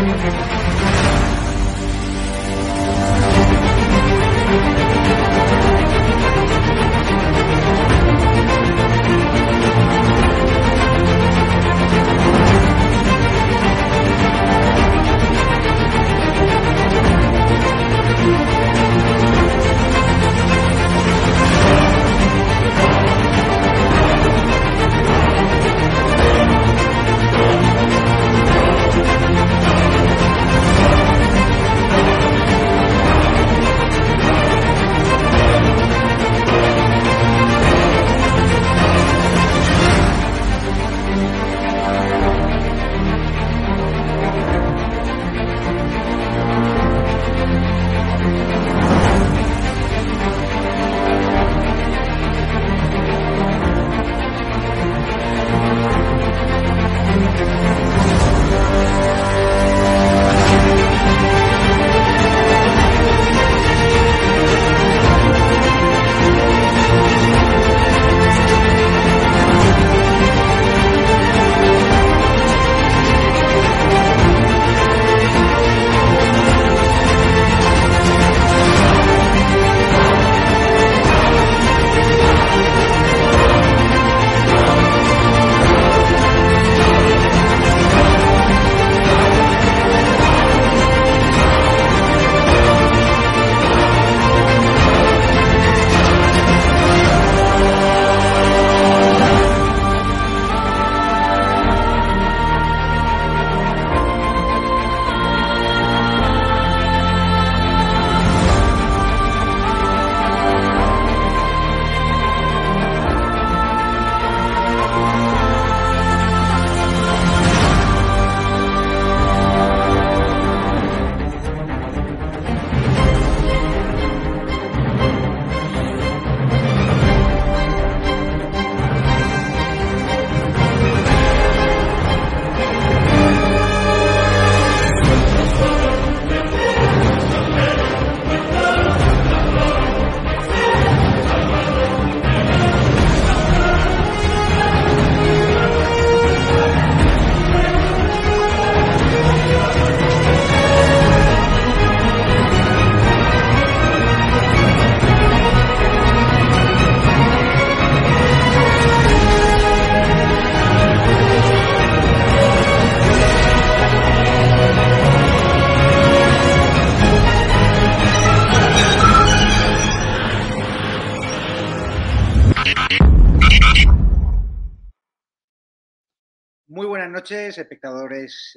Gracias.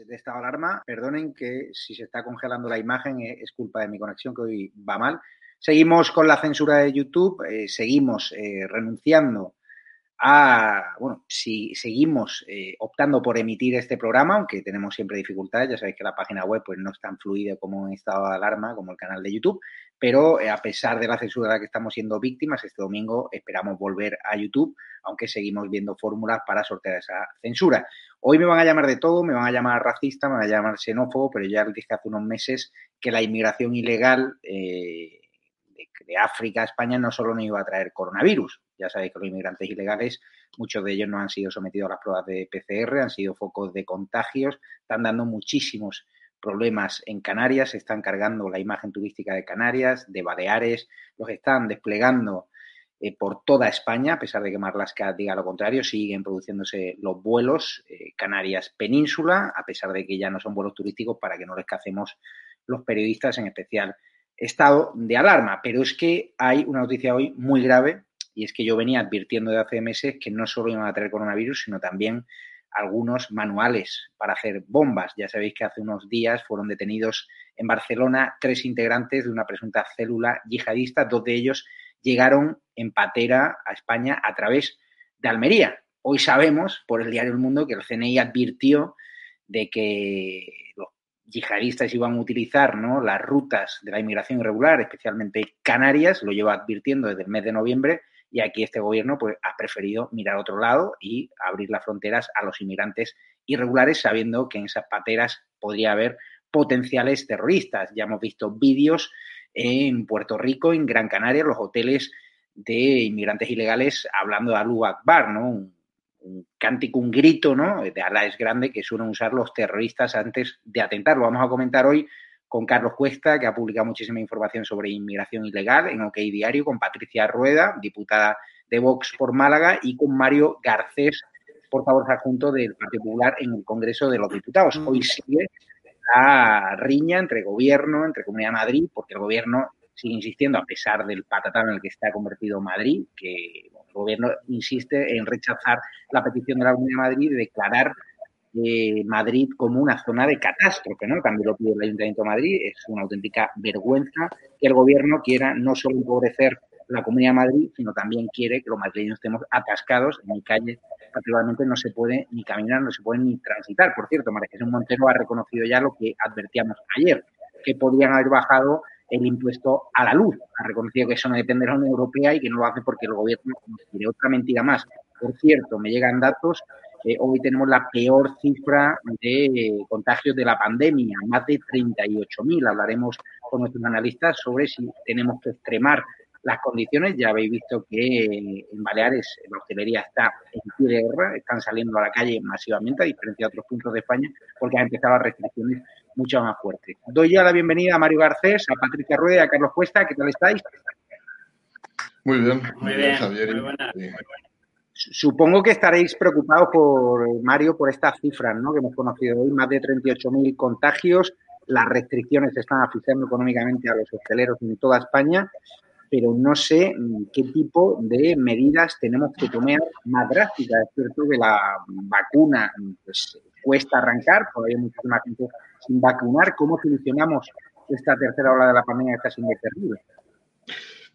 De esta alarma. Perdonen que si se está congelando la imagen eh, es culpa de mi conexión que hoy va mal. Seguimos con la censura de YouTube, eh, seguimos eh, renunciando a, bueno, si seguimos optando por emitir este programa, aunque tenemos siempre dificultades, ya sabéis que la página web pues no es tan fluida como en estado de alarma, como el canal de YouTube, pero a pesar de la censura de la que estamos siendo víctimas, este domingo esperamos volver a YouTube, aunque seguimos viendo fórmulas para sortear esa censura. Hoy me van a llamar de todo, me van a llamar racista, me van a llamar xenófobo, pero ya les dije hace unos meses que la inmigración ilegal eh, de, África a España no solo nos iba a traer coronavirus. Ya sabéis que los inmigrantes ilegales, muchos de ellos no han sido sometidos a las pruebas de PCR, han sido focos de contagios, están dando muchísimos problemas en Canarias, se están cargando la imagen turística de Canarias, de Baleares, los están desplegando eh, por toda España, a pesar de que Marlaska diga lo contrario, siguen produciéndose los vuelos eh, Canarias Península, a pesar de que ya no son vuelos turísticos para que no les cacemos los periodistas, en especial estado de alarma. Pero es que hay una noticia hoy muy grave y es que yo venía advirtiendo de hace meses que no solo iban a traer coronavirus, sino también algunos manuales para hacer bombas. Ya sabéis que hace unos días fueron detenidos en Barcelona tres integrantes de una presunta célula yihadista, dos de ellos llegaron en patera a España a través de Almería. Hoy sabemos por el diario El Mundo que el CNI advirtió de que los yihadistas iban a utilizar ¿no? las rutas de la inmigración irregular, especialmente Canarias, lo lleva advirtiendo desde el mes de noviembre, y aquí este gobierno pues, ha preferido mirar a otro lado y abrir las fronteras a los inmigrantes irregulares, sabiendo que en esas pateras podría haber potenciales terroristas. Ya hemos visto vídeos en Puerto Rico, en Gran Canaria, los hoteles de inmigrantes ilegales hablando de Alu Akbar, ¿no? Un, cántico, un grito, ¿no? De Alá es grande que suelen usar los terroristas antes de atentar. Lo vamos a comentar hoy con Carlos Cuesta, que ha publicado muchísima información sobre inmigración ilegal en OK Diario, con Patricia Rueda, diputada de Vox por Málaga, y con Mario Garcés, portavoz adjunto del Partido Popular en el Congreso de los Diputados. Hoy sigue la riña entre gobierno, entre Comunidad de Madrid, porque el gobierno sigue insistiendo, a pesar del patatán en el que está convertido Madrid, que el gobierno insiste en rechazar la petición de la Comunidad de Madrid de declarar eh, Madrid como una zona de catástrofe, ¿no? También lo pide el Ayuntamiento de Madrid, es una auténtica vergüenza que el gobierno quiera no solo empobrecer la Comunidad de Madrid, sino también quiere que los madrileños estemos atascados en mi calle. Particularmente no se puede ni caminar, no se puede ni transitar. Por cierto, María Jesús Montero ha reconocido ya lo que advertíamos ayer, que podrían haber bajado el impuesto a la luz. Ha reconocido que eso no depende de la Unión Europea y que no lo hace porque el gobierno quiere otra mentira más. Por cierto, me llegan datos eh, hoy tenemos la peor cifra de contagios de la pandemia, más de 38.000. Hablaremos con nuestros analistas sobre si tenemos que extremar las condiciones. Ya habéis visto que en Baleares la hostelería está en pie de guerra, están saliendo a la calle masivamente, a diferencia de otros puntos de España, porque han empezado las restricciones mucho más fuertes. Doy ya la bienvenida a Mario Garcés, a Patricia Rueda a Carlos Cuesta. ¿Qué tal estáis? Muy bien, muy bien, Javier. Muy buena, muy Supongo que estaréis preocupados por Mario por estas cifras ¿no? que hemos conocido hoy, más de 38.000 contagios, las restricciones están asfixiando económicamente a los hosteleros en toda España pero no sé mm, qué tipo de medidas tenemos que tomar más drásticas. Es cierto que la vacuna pues, cuesta arrancar, todavía hay muchísima gente sin vacunar. ¿Cómo solucionamos esta tercera ola de la pandemia que está siendo terrible?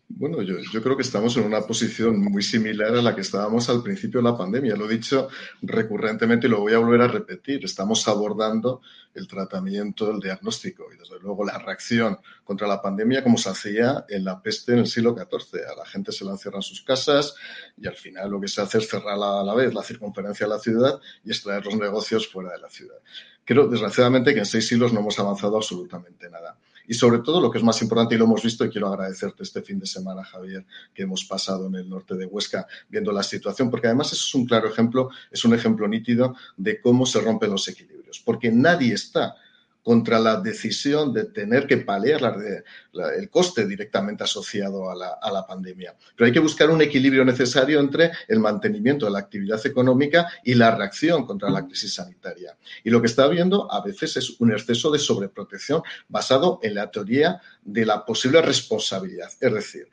Bueno, yo, creo que estamos en una posición muy similar a la que estábamos al principio de la pandemia. Lo he dicho recurrentemente y lo voy a volver a repetir. Estamos abordando el tratamiento, el diagnóstico y, desde luego, la reacción contra la pandemia como se hacía en la peste en el siglo XIV. A la gente se la encierra en sus casas y al final lo que se hace es cerrar a la vez la circunferencia de la ciudad y extraer los negocios fuera de la ciudad. Creo, desgraciadamente, que en seis siglos no hemos avanzado absolutamente nada. Y sobre todo, lo que es más importante, y lo hemos visto, y quiero agradecerte este fin de semana, Javier, que hemos pasado en el norte de Huesca viendo la situación, porque además eso es un claro ejemplo, es un ejemplo nítido de cómo se rompen los equilibrios, porque nadie está contra la decisión de tener que paliar el coste directamente asociado a la, pandemia. Pero hay que buscar un equilibrio necesario entre el mantenimiento de la actividad económica y la reacción contra la crisis sanitaria. Y lo que está habiendo a veces es un exceso de sobreprotección basado en la teoría de la posible responsabilidad. Es decir,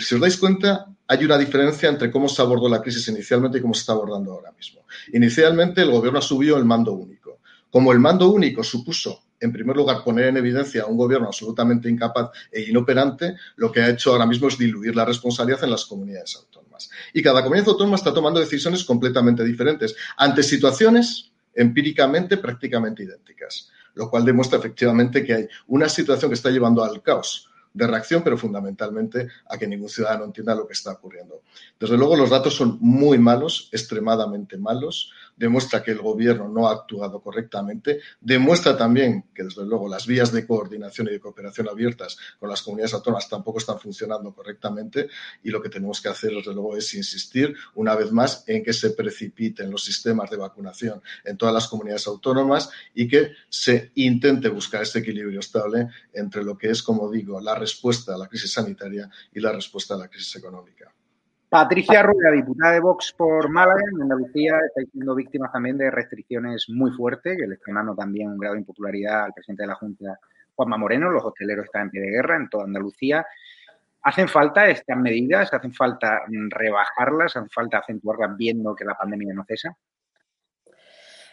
si os dais cuenta, hay una diferencia entre cómo se abordó la crisis inicialmente y cómo se está abordando ahora mismo. Inicialmente el gobierno subió el mando único. Como el mando único supuso, en primer lugar, poner en evidencia a un gobierno absolutamente incapaz e inoperante, lo que ha hecho ahora mismo es diluir la responsabilidad en las comunidades autónomas. Y cada comunidad autónoma está tomando decisiones completamente diferentes ante situaciones empíricamente prácticamente idénticas, lo cual demuestra efectivamente que hay una situación que está llevando al caos de reacción, pero fundamentalmente a que ningún ciudadano entienda lo que está ocurriendo. Desde luego, los datos son muy malos, extremadamente malos demuestra que el gobierno no ha actuado correctamente, demuestra también que, desde luego, las vías de coordinación y de cooperación abiertas con las comunidades autónomas tampoco están funcionando correctamente y lo que tenemos que hacer, desde luego, es insistir una vez más en que se precipiten los sistemas de vacunación en todas las comunidades autónomas y que se intente buscar este equilibrio estable entre lo que es, como digo, la respuesta a la crisis sanitaria y la respuesta a la crisis económica. Patricia Rueda, diputada de Vox por Málaga, en Andalucía, está siendo víctima también de restricciones muy fuertes, que le están dando también un grado de impopularidad al presidente de la Junta, Juanma Moreno. Los hosteleros están en pie de guerra en toda Andalucía. ¿Hacen falta estas medidas? ¿Hacen falta rebajarlas? ¿Hacen falta acentuarlas viendo que la pandemia no cesa?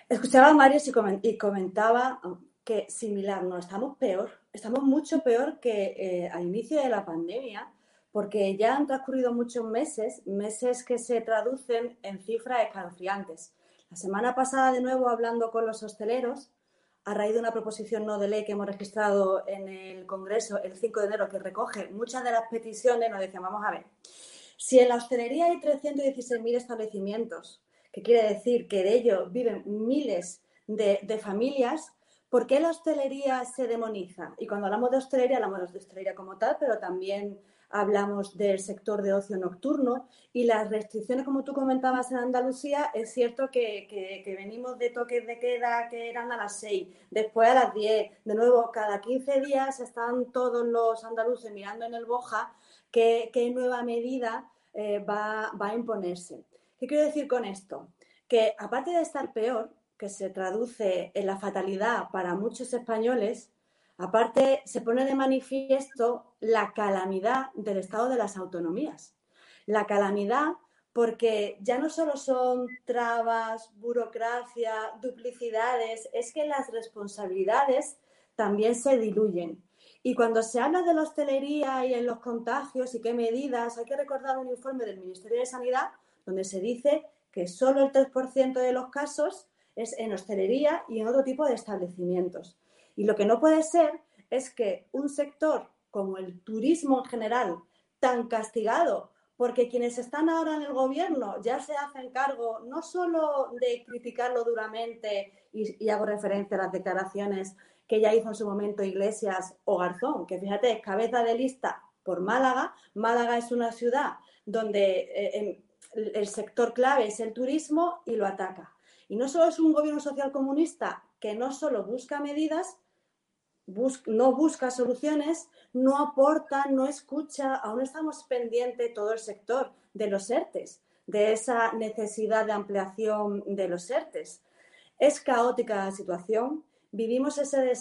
Escuchaba a Mario y comentaba que similar, no, estamos peor, estamos mucho peor que eh, al inicio de la pandemia porque ya han transcurrido muchos meses, meses que se traducen en cifras escalofriantes. La semana pasada, de nuevo, hablando con los hosteleros, a raíz de una proposición no de ley que hemos registrado en el Congreso el 5 de enero, que recoge muchas de las peticiones, nos decían, vamos a ver, si en la hostelería hay 316.000 establecimientos, que quiere decir que de ellos viven miles de, de familias, ¿por qué la hostelería se demoniza? Y cuando hablamos de hostelería, hablamos de hostelería como tal, pero también hablamos del sector de ocio nocturno y las restricciones, como tú comentabas en Andalucía, es cierto que, venimos de toques de queda que eran a las 6, después a las 10, de nuevo cada 15 días están todos los andaluces mirando en el Boja qué, nueva medida eh, va, va a imponerse. ¿Qué quiero decir con esto? Que aparte de estar peor, que se traduce en la fatalidad para muchos españoles, Aparte, se pone de manifiesto la calamidad del estado de las autonomías. La calamidad porque ya no solo son trabas, burocracia, duplicidades, es que las responsabilidades también se diluyen. Y cuando se habla de la hostelería y en los contagios y qué medidas, hay que recordar un informe del Ministerio de Sanidad donde se dice que solo el 3% de los casos es en hostelería y en otro tipo de establecimientos. Y lo que no puede ser es que un sector como el turismo en general, tan castigado, porque quienes están ahora en el gobierno ya se hacen cargo no solo de criticarlo duramente, y, hago referencia a las declaraciones que ya hizo en su momento Iglesias o Garzón, que fíjate, es cabeza de lista por Málaga. Málaga es una ciudad donde eh, el sector clave es el turismo y lo ataca. Y no solo es un gobierno social comunista que no solo busca medidas, no busca soluciones, no aporta, no escucha, aún estamos pendientes todo el sector de los ERTES, de esa necesidad de ampliación de los ERTES. Es caótica la situación, vivimos ese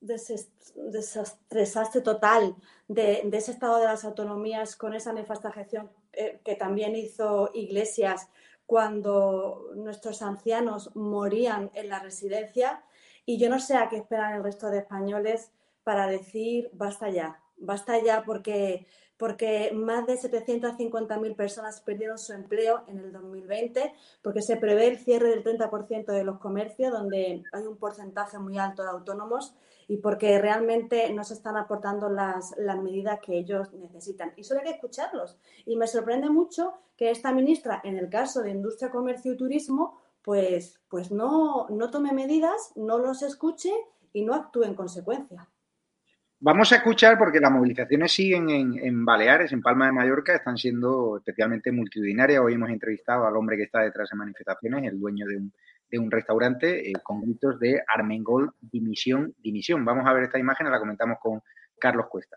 desastre total de, ese estado de las autonomías con esa nefasta gestión eh, que también hizo Iglesias cuando nuestros ancianos morían en la residencia y yo no sé a qué esperan el resto de españoles para decir basta ya, basta ya porque, porque más de 750.000 personas perdieron su empleo en el 2020, porque se prevé el cierre del 30% de los comercios, donde hay un porcentaje muy alto de autónomos, y porque realmente no se están aportando las, las medidas que ellos necesitan. Y solo hay que escucharlos. Y me sorprende mucho que esta ministra, en el caso de Industria, Comercio y Turismo, pues, pues no, no tome medidas, no los escuche y no actúe en consecuencia. Vamos a escuchar porque las movilizaciones siguen en, Baleares, en Palma de Mallorca, están siendo especialmente multitudinarias. Hoy hemos entrevistado al hombre que está detrás de manifestaciones, el dueño de un, de un restaurante eh, con gritos de Armengol, dimisión, dimisión. Vamos a ver esta imagen, la comentamos con Carlos Cuesta.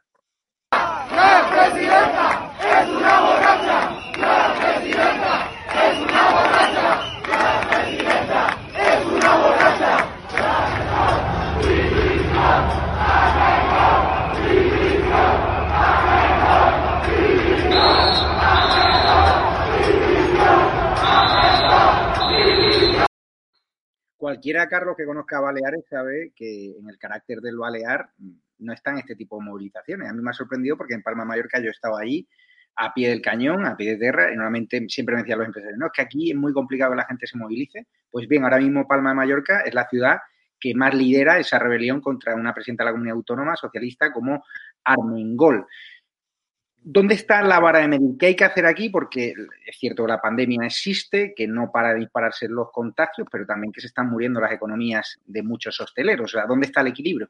¡La presidenta es una borracha! ¡La presidenta es una borracha! ¡La presidenta es una borracha! Cualquiera, Carlos, que conozca Baleares sabe que en el carácter del Balear no están este tipo de movilizaciones. A mí me ha sorprendido porque en Palma Mallorca yo estaba allí a pie del cañón, a pie de tierra, y normalmente siempre me decían los empresarios, no, es que aquí es muy complicado que la gente se movilice. Pues bien, ahora mismo Palma de Mallorca es la ciudad que más lidera esa rebelión contra una presidenta de la comunidad autónoma socialista como Armengol. ¿Dónde está la vara de medir? ¿Qué hay que hacer aquí? Porque es cierto que la pandemia existe, que no para de dispararse los contagios, pero también que se están muriendo las economías de muchos hosteleros. O sea, ¿dónde está el equilibrio?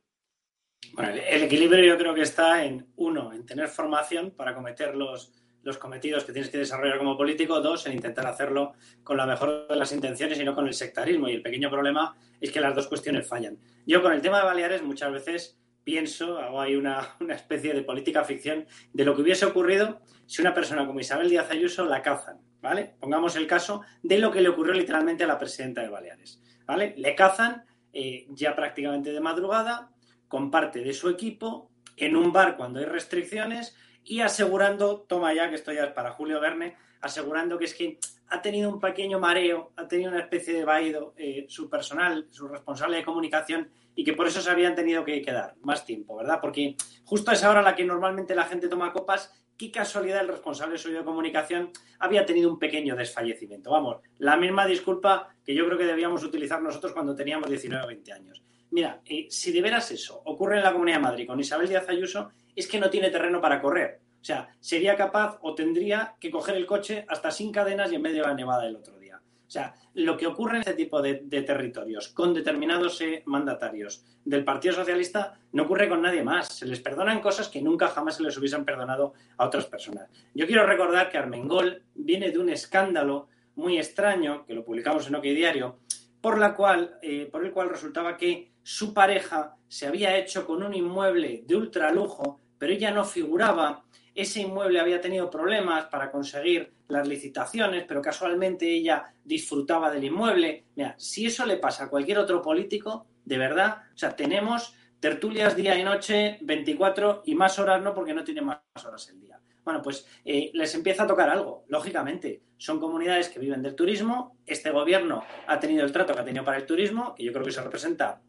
Bueno, el equilibrio yo creo que está en, uno, en tener formación para cometer los, los cometidos que tienes que desarrollar como político, dos, en intentar hacerlo con la mejor de las intenciones y no con el sectarismo. Y el pequeño problema es que las dos cuestiones fallan. Yo con el tema de Baleares muchas veces pienso, hago ahí una, una especie de política ficción de lo que hubiese ocurrido si una persona como Isabel Díaz Ayuso la cazan, ¿vale? Pongamos el caso de lo que le ocurrió literalmente a la presidenta de Baleares, ¿vale? Le cazan eh, ya prácticamente de madrugada, con parte de su equipo, en un bar cuando hay restricciones y asegurando, toma ya que esto ya es para Julio Verne, asegurando que es que ha tenido un pequeño mareo, ha tenido una especie de vaído eh, su personal, su responsable de comunicación y que por eso se habían tenido que quedar más tiempo, ¿verdad? Porque justo a esa hora a la que normalmente la gente toma copas, qué casualidad el responsable suyo de comunicación había tenido un pequeño desfallecimiento. Vamos, la misma disculpa que yo creo que debíamos utilizar nosotros cuando teníamos 19 o 20 años. Mira, eh, si de veras eso ocurre en la Comunidad de Madrid con Isabel Díaz Ayuso, es que no tiene terreno para correr. O sea, sería capaz o tendría que coger el coche hasta sin cadenas y en medio de la nevada del otro día. O sea, lo que ocurre en este tipo de, territorios con determinados eh, mandatarios del Partido Socialista no ocurre con nadie más. Se les perdonan cosas que nunca jamás se les hubiesen perdonado a otras personas. Yo quiero recordar que Armengol viene de un escándalo muy extraño, que lo publicamos en OK Diario, por, la cual, eh, por el cual resultaba que su pareja se había hecho con un inmueble de ultralujo, pero ella no figuraba. Ese inmueble había tenido problemas para conseguir las licitaciones, pero casualmente ella disfrutaba del inmueble. Mira, si eso le pasa a cualquier otro político, de verdad, o sea, tenemos tertulias día y noche, 24 y más horas no, porque no tiene más horas el día. Bueno, pues eh, les empieza a tocar algo, lógicamente. Son comunidades que viven del turismo. Este gobierno ha tenido el trato que ha tenido para el turismo, que yo creo que se representa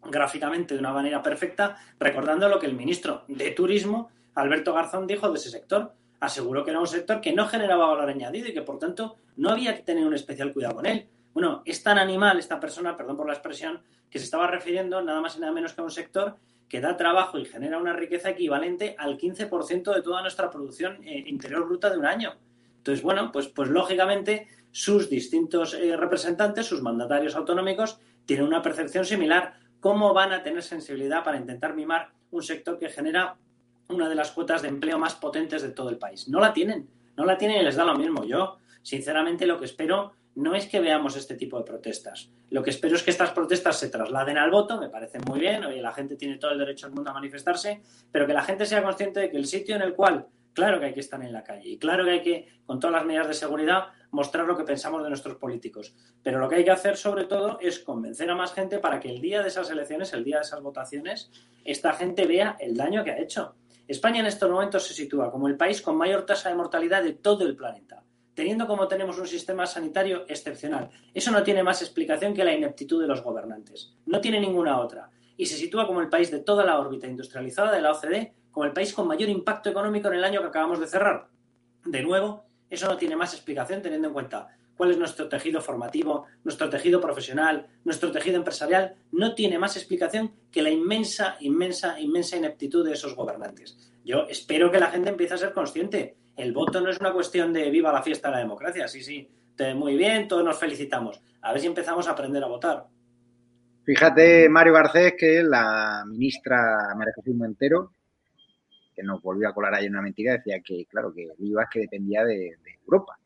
gráficamente de una manera perfecta, recordando lo que el ministro de Turismo, Alberto Garzón, dijo de ese sector. Aseguró que era un sector que no generaba valor añadido y que, por tanto, no había que tener un especial cuidado con él. Bueno, es tan animal esta persona, perdón por la expresión, que se estaba refiriendo nada más y nada menos que a un sector que da trabajo y genera una riqueza equivalente al 15% de toda nuestra producción eh, interior bruta de un año. Entonces, bueno, pues, pues lógicamente sus distintos eh, representantes, sus mandatarios autonómicos, tienen una percepción similar. ¿Cómo van a tener sensibilidad para intentar mimar un sector que genera una de las cuotas de empleo más potentes de todo el país? No la tienen, no la tienen y les da lo mismo. Yo, sinceramente, lo que espero no es que veamos este tipo de protestas. Lo que espero es que estas protestas se trasladen al voto, me parece muy bien, oye, la gente tiene todo el derecho del mundo a manifestarse, pero que la gente sea consciente de que el sitio en el cual, claro que hay que estar en la calle y claro que hay que, con todas las medidas de seguridad, mostrar lo que pensamos de nuestros políticos. Pero lo que hay que hacer, sobre todo, es convencer a más gente para que el día de esas elecciones, el día de esas votaciones, esta gente vea el daño que ha hecho. España en estos momentos se sitúa como el país con mayor tasa de mortalidad de todo el planeta teniendo como tenemos un sistema sanitario excepcional. Eso no tiene más explicación que la ineptitud de los gobernantes. No tiene ninguna otra. Y se sitúa como el país de toda la órbita industrializada de la OCDE, como el país con mayor impacto económico en el año que acabamos de cerrar. De nuevo, eso no tiene más explicación teniendo en cuenta cuál es nuestro tejido formativo, nuestro tejido profesional, nuestro tejido empresarial, no tiene más explicación que la inmensa, inmensa, inmensa ineptitud de esos gobernantes. Yo espero que la gente empiece a ser consciente el voto no es una cuestión de viva la fiesta de la democracia. Sí, sí, muy bien, todos nos felicitamos. A ver si empezamos a aprender a votar. Fíjate, Mario Garcés, que la ministra María Jesús Montero, que nos volvió a colar ahí una mentira, decía que, claro, que el IVA es que dependía de, Europa.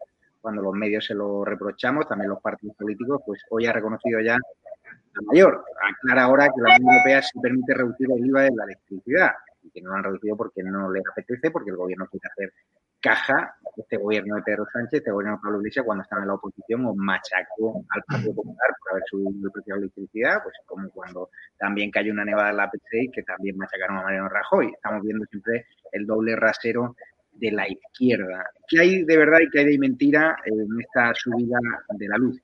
Cuando los medios se lo reprochamos, también los partidos políticos, pues hoy ha reconocido ya la mayor. Aclara ahora que la Unión Europea sí permite reducir el IVA de la electricidad y que no lo han reducido porque no les apetece, porque el gobierno quiere hacer caja. Este gobierno de Pedro Sánchez, este gobierno de Pablo Iglesias, cuando estaba en la oposición, o machacó al Partido Popular por haber subido el precio de la electricidad, pues como cuando también cayó una nevada en la PC que también machacaron a Mariano Rajoy. Estamos viendo siempre el doble rasero de la izquierda. ¿Qué hay de verdad y qué hay de mentira en esta subida de la luz?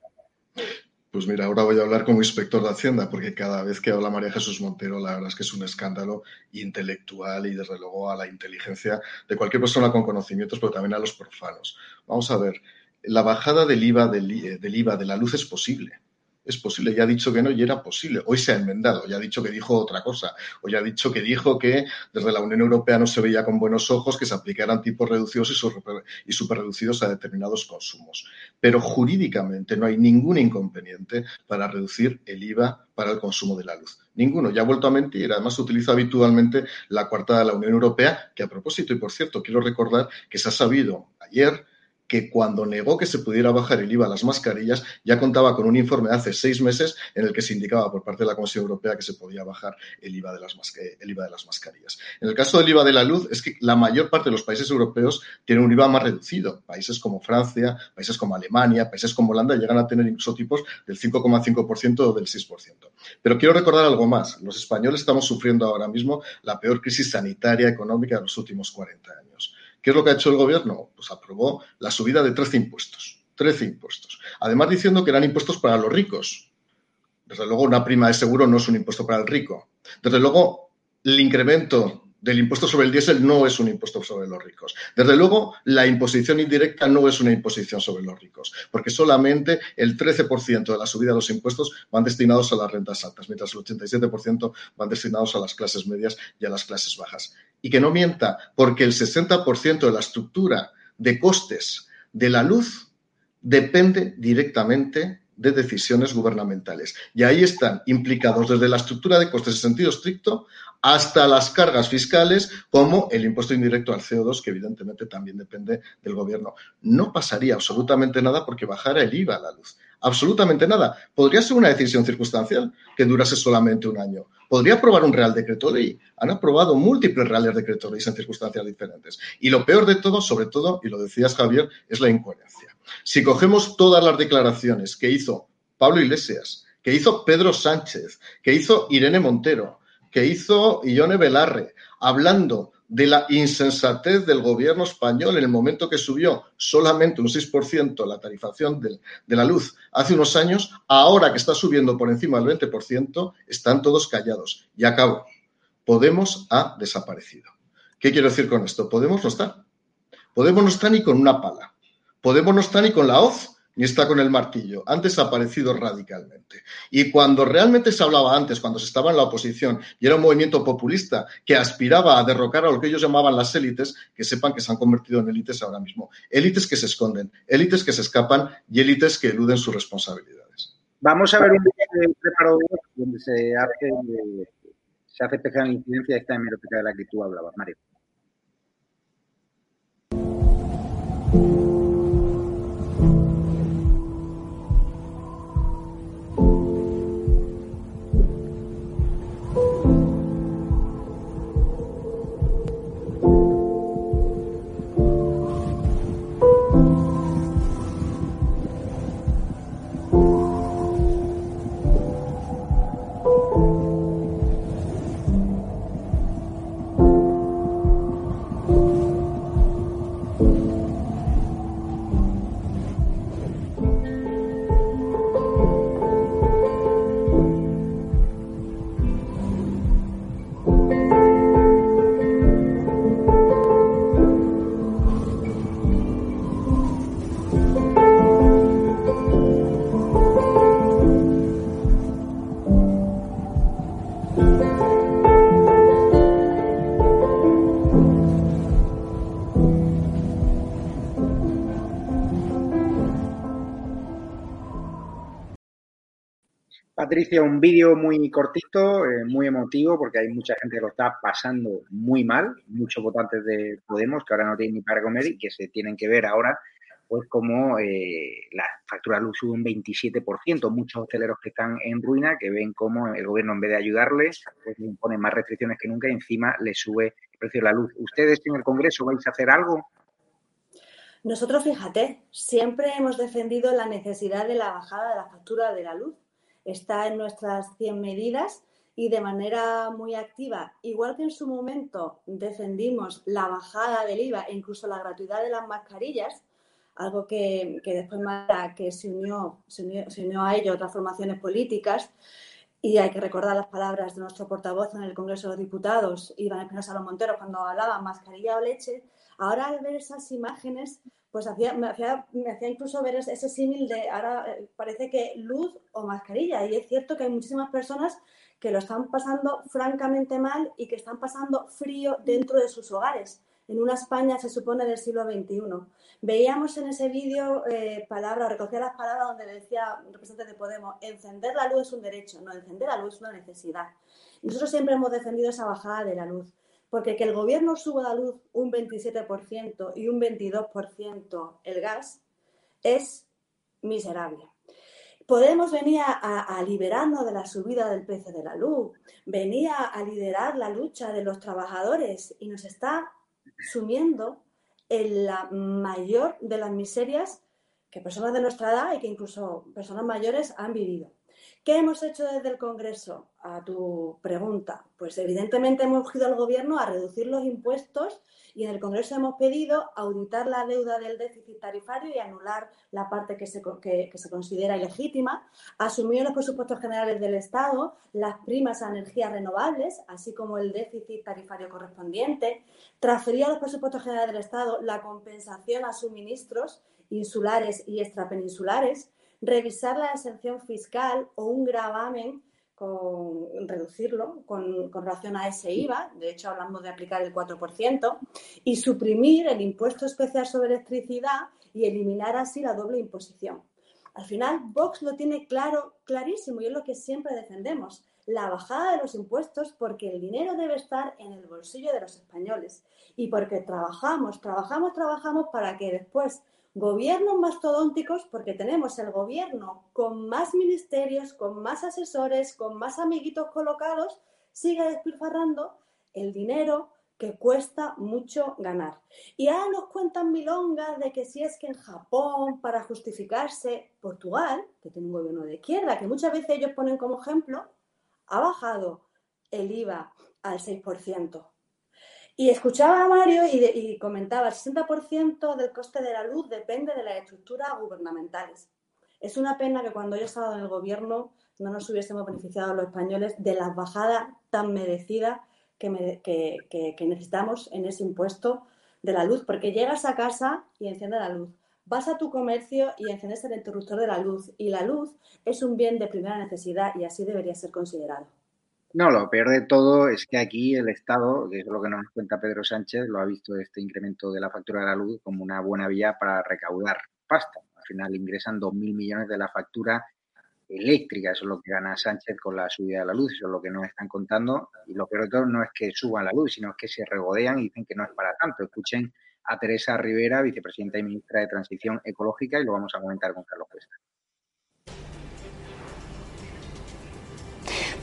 Pues mira, ahora voy a hablar como inspector de Hacienda, porque cada vez que habla María Jesús Montero, la verdad es que es un escándalo intelectual y desde luego a la inteligencia de cualquier persona con conocimientos, pero también a los profanos. Vamos a ver, la bajada del IVA, del, del IVA de la luz es posible es posible, ya ha dicho que no y era posible. Hoy se ha enmendado, ya ha dicho que dijo otra cosa. Hoy ha dicho que dijo que desde la Unión Europea no se veía con buenos ojos que se aplicaran tipos reducidos y superreducidos a determinados consumos. Pero jurídicamente no hay ningún inconveniente para reducir el IVA para el consumo de la luz. Ninguno. Ya ha vuelto a mentir. Además, utiliza habitualmente la cuarta de la Unión Europea, que a propósito, y por cierto, quiero recordar que se ha sabido ayer que cuando negó que se pudiera bajar el IVA a las mascarillas, ya contaba con un informe de hace seis meses en el que se indicaba por parte de la Comisión Europea que se podía bajar el IVA de las, el IVA de las mascarillas. En el caso del IVA de la luz, es que la mayor parte de los países europeos tienen un IVA más reducido. Países como Francia, países como Alemania, países como Holanda llegan a tener incluso tipos del 5,5% o del 6%. Pero quiero recordar algo más. Los españoles estamos sufriendo ahora mismo la peor crisis sanitaria económica de los últimos 40 años. ¿Qué es lo que ha hecho el gobierno? Pues aprobó la subida de 13 impuestos. 13 impuestos. Además diciendo que eran impuestos para los ricos. Desde luego, una prima de seguro no es un impuesto para el rico. Desde luego, el incremento del impuesto sobre el diésel no es un impuesto sobre los ricos. Desde luego, la imposición indirecta no es una imposición sobre los ricos, porque solamente el 13% de la subida de los impuestos van destinados a las rentas altas, mientras el 87% van destinados a las clases medias y a las clases bajas. Y que no mienta, porque el 60% de la estructura de costes de la luz depende directamente de decisiones gubernamentales. Y ahí están implicados desde la estructura de costes en sentido estricto hasta las cargas fiscales como el impuesto indirecto al CO2, que evidentemente también depende del gobierno. No pasaría absolutamente nada porque bajara el IVA a la luz. Absolutamente nada. Podría ser una decisión circunstancial que durase solamente un año. Podría aprobar un Real Decreto Ley. Han aprobado múltiples Reales Decreto Leyes en circunstancias diferentes. Y lo peor de todo, sobre todo, y lo decías Javier, es la incoherencia. Si cogemos todas las declaraciones que hizo Pablo Iglesias, que hizo Pedro Sánchez, que hizo Irene Montero, que hizo Ione Belarre, hablando de la insensatez del gobierno español en el momento que subió solamente un 6% la tarifación de, de, la luz hace unos años, ahora que está subiendo por encima del 20%, están todos callados. Y acabo. Podemos ha desaparecido. ¿Qué quiero decir con esto? Podemos no estar. Podemos no estar ni con una pala. Podemos no estar ni con la hoz ni está con el martillo. Han desaparecido radicalmente. Y cuando realmente se hablaba antes, cuando se estaba en la oposición y era un movimiento populista que aspiraba a derrocar a lo que ellos llamaban las élites, que sepan que se han convertido en élites ahora mismo. Élites que se esconden, élites que se escapan y élites que eluden sus responsabilidades. Vamos a ver un preparo donde se hace, se hace especial incidencia de esta hemeroteca de la que tú hablabas, Mario. Patricia, un vídeo muy cortito, eh, muy emotivo, porque hay mucha gente que lo está pasando muy mal, muchos votantes de Podemos que ahora no tienen ni para comer y que se tienen que ver ahora pues como eh, la factura de luz sube un 27%, muchos hosteleros que están en ruina, que ven cómo el gobierno en vez de ayudarles, pues le impone más restricciones que nunca y encima le sube el precio de la luz. ¿Ustedes en el Congreso vais a hacer algo? Nosotros, fíjate, siempre hemos defendido la necesidad de la bajada de la factura de la luz. Está en nuestras 100 medidas y de manera muy activa, igual que en su momento defendimos la bajada del IVA e incluso la gratuidad de las mascarillas, algo que, después que se unió, se unió, a ello otras formaciones políticas. Y hay que recordar las palabras de nuestro portavoz en el Congreso de los Diputados, Iván Espinosa Los Monteros, cuando hablaba mascarilla o leche. Ahora al ver esas imágenes, pues hacía, me, hacía, me hacía incluso ver ese símil de ahora eh, parece que luz o mascarilla. Y es cierto que hay muchísimas personas que lo están pasando francamente mal y que están pasando frío dentro de sus hogares en una España, se supone, del siglo XXI. Veíamos en ese vídeo eh, palabras, recogía las palabras donde decía un representante de Podemos, encender la luz es un derecho, no, encender la luz es una necesidad. nosotros siempre hemos defendido esa bajada de la luz, porque que el gobierno suba la luz un 27% y un 22% el gas es miserable. Podemos venir a, liberarnos de la subida del precio de la luz, venía a liderar la lucha de los trabajadores y nos está sumiendo en la mayor de las miserias que personas de nuestra edad y que incluso personas mayores han vivido. ¿Qué hemos hecho desde el Congreso? A tu pregunta, pues evidentemente hemos ido al Gobierno a reducir los impuestos y en el Congreso hemos pedido auditar la deuda del déficit tarifario y anular la parte que se, que, se considera ilegítima, asumir los presupuestos generales del Estado las primas a energías renovables, así como el déficit tarifario correspondiente, transferir a los presupuestos generales del Estado la compensación a suministros insulares y extrapeninsulares, revisar la exención fiscal o un gravamen con reducirlo con, relación a ese IVA, de hecho hablamos de aplicar el 4%, y suprimir el impuesto especial sobre electricidad y eliminar así la doble imposición. Al final, Vox lo tiene claro, clarísimo, y es lo que siempre defendemos, la bajada de los impuestos porque el dinero debe estar en el bolsillo de los españoles y porque trabajamos, trabajamos, trabajamos para que después gobiernos mastodónticos porque tenemos el gobierno con más ministerios, con más asesores, con más amiguitos colocados, sigue despilfarrando el dinero que cuesta mucho ganar. Y ahora nos cuentan milongas de que si es que en Japón, para justificarse, Portugal, que tiene un gobierno de izquierda, que muchas veces ellos ponen como ejemplo, ha bajado el IVA al 6%. Y escuchaba a Mario y, comentaba, el 60% del coste de la luz depende de las estructuras gubernamentales. Es una pena que cuando yo estaba en el gobierno no nos hubiésemos beneficiado los españoles de las bajadas tan merecidas que, que, necesitamos en ese impuesto de la luz, porque llegas a casa y enciendes la luz. Vas a tu comercio y enciendes el interruptor de la luz. Y la luz es un bien de primera necesidad y así debería ser considerado. No, lo peor de todo es que aquí el Estado, que es lo que nos cuenta Pedro Sánchez, lo ha visto este incremento de la factura de la luz como una buena vía para recaudar pasta. Al final ingresan 2.000 millones de la factura eléctrica, eso es lo que gana Sánchez con la subida de la luz, eso es lo que nos están contando. Y lo peor de todo no es que suban la luz, sino que se regodean y dicen que no es para tanto. Escuchen a Teresa Rivera, vicepresidenta y ministra de Transición Ecológica, y lo vamos a comentar con Carlos Cuesta.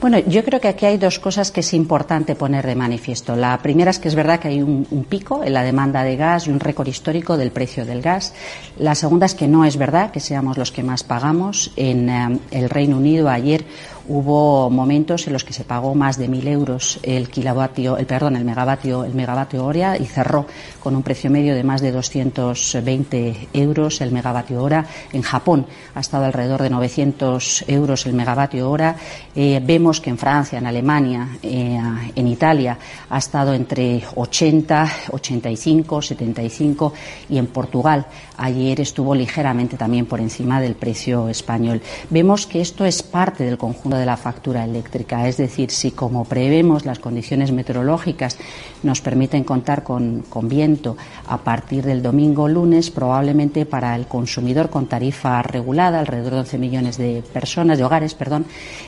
Bueno, yo creo que aquí hay dos cosas que es importante poner de manifiesto. La primera es que es verdad que hay un, pico en la demanda de gas y un récord histórico del precio del gas. La segunda es que no es verdad que seamos los que más pagamos. En eh, el Reino Unido ayer hubo momentos en los que se pagó más de mil euros el kilovatio, el perdón, el megavatio, el megavatio hora y cerró con un precio medio de más de 220 euros el megavatio hora. En Japón ha estado alrededor de 900 euros el megavatio hora. Eh, vemos que en Francia, en Alemania, eh, en Italia ha estado entre 80, 85, 75 y en Portugal ayer estuvo ligeramente también por encima del precio español. Vemos que esto es parte del conjunto de la factura eléctrica, es decir, si como prevemos las condiciones meteorológicas nos permiten contar con, viento a partir del domingo lunes, probablemente para el consumidor con tarifa regulada, alrededor de 11 millones de personas, de hogares, perdón,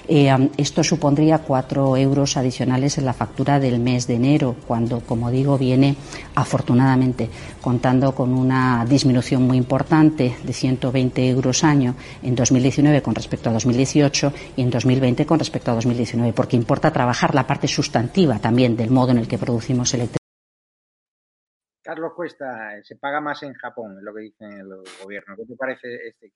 eh, esto supondría cuatro euros adicionales en la factura del mes de enero, cuando, como digo, viene afortunadamente, contando con una disminución muy importante de 120 euros año en 2019 con respecto a 2018 y en 2020 con respecto a 2019, porque importa trabajar la parte sustantiva también del modo en el que producimos electricidad. Carlos Cuesta, se paga más en Japón, es lo que dicen el gobierno. ¿Qué te parece este,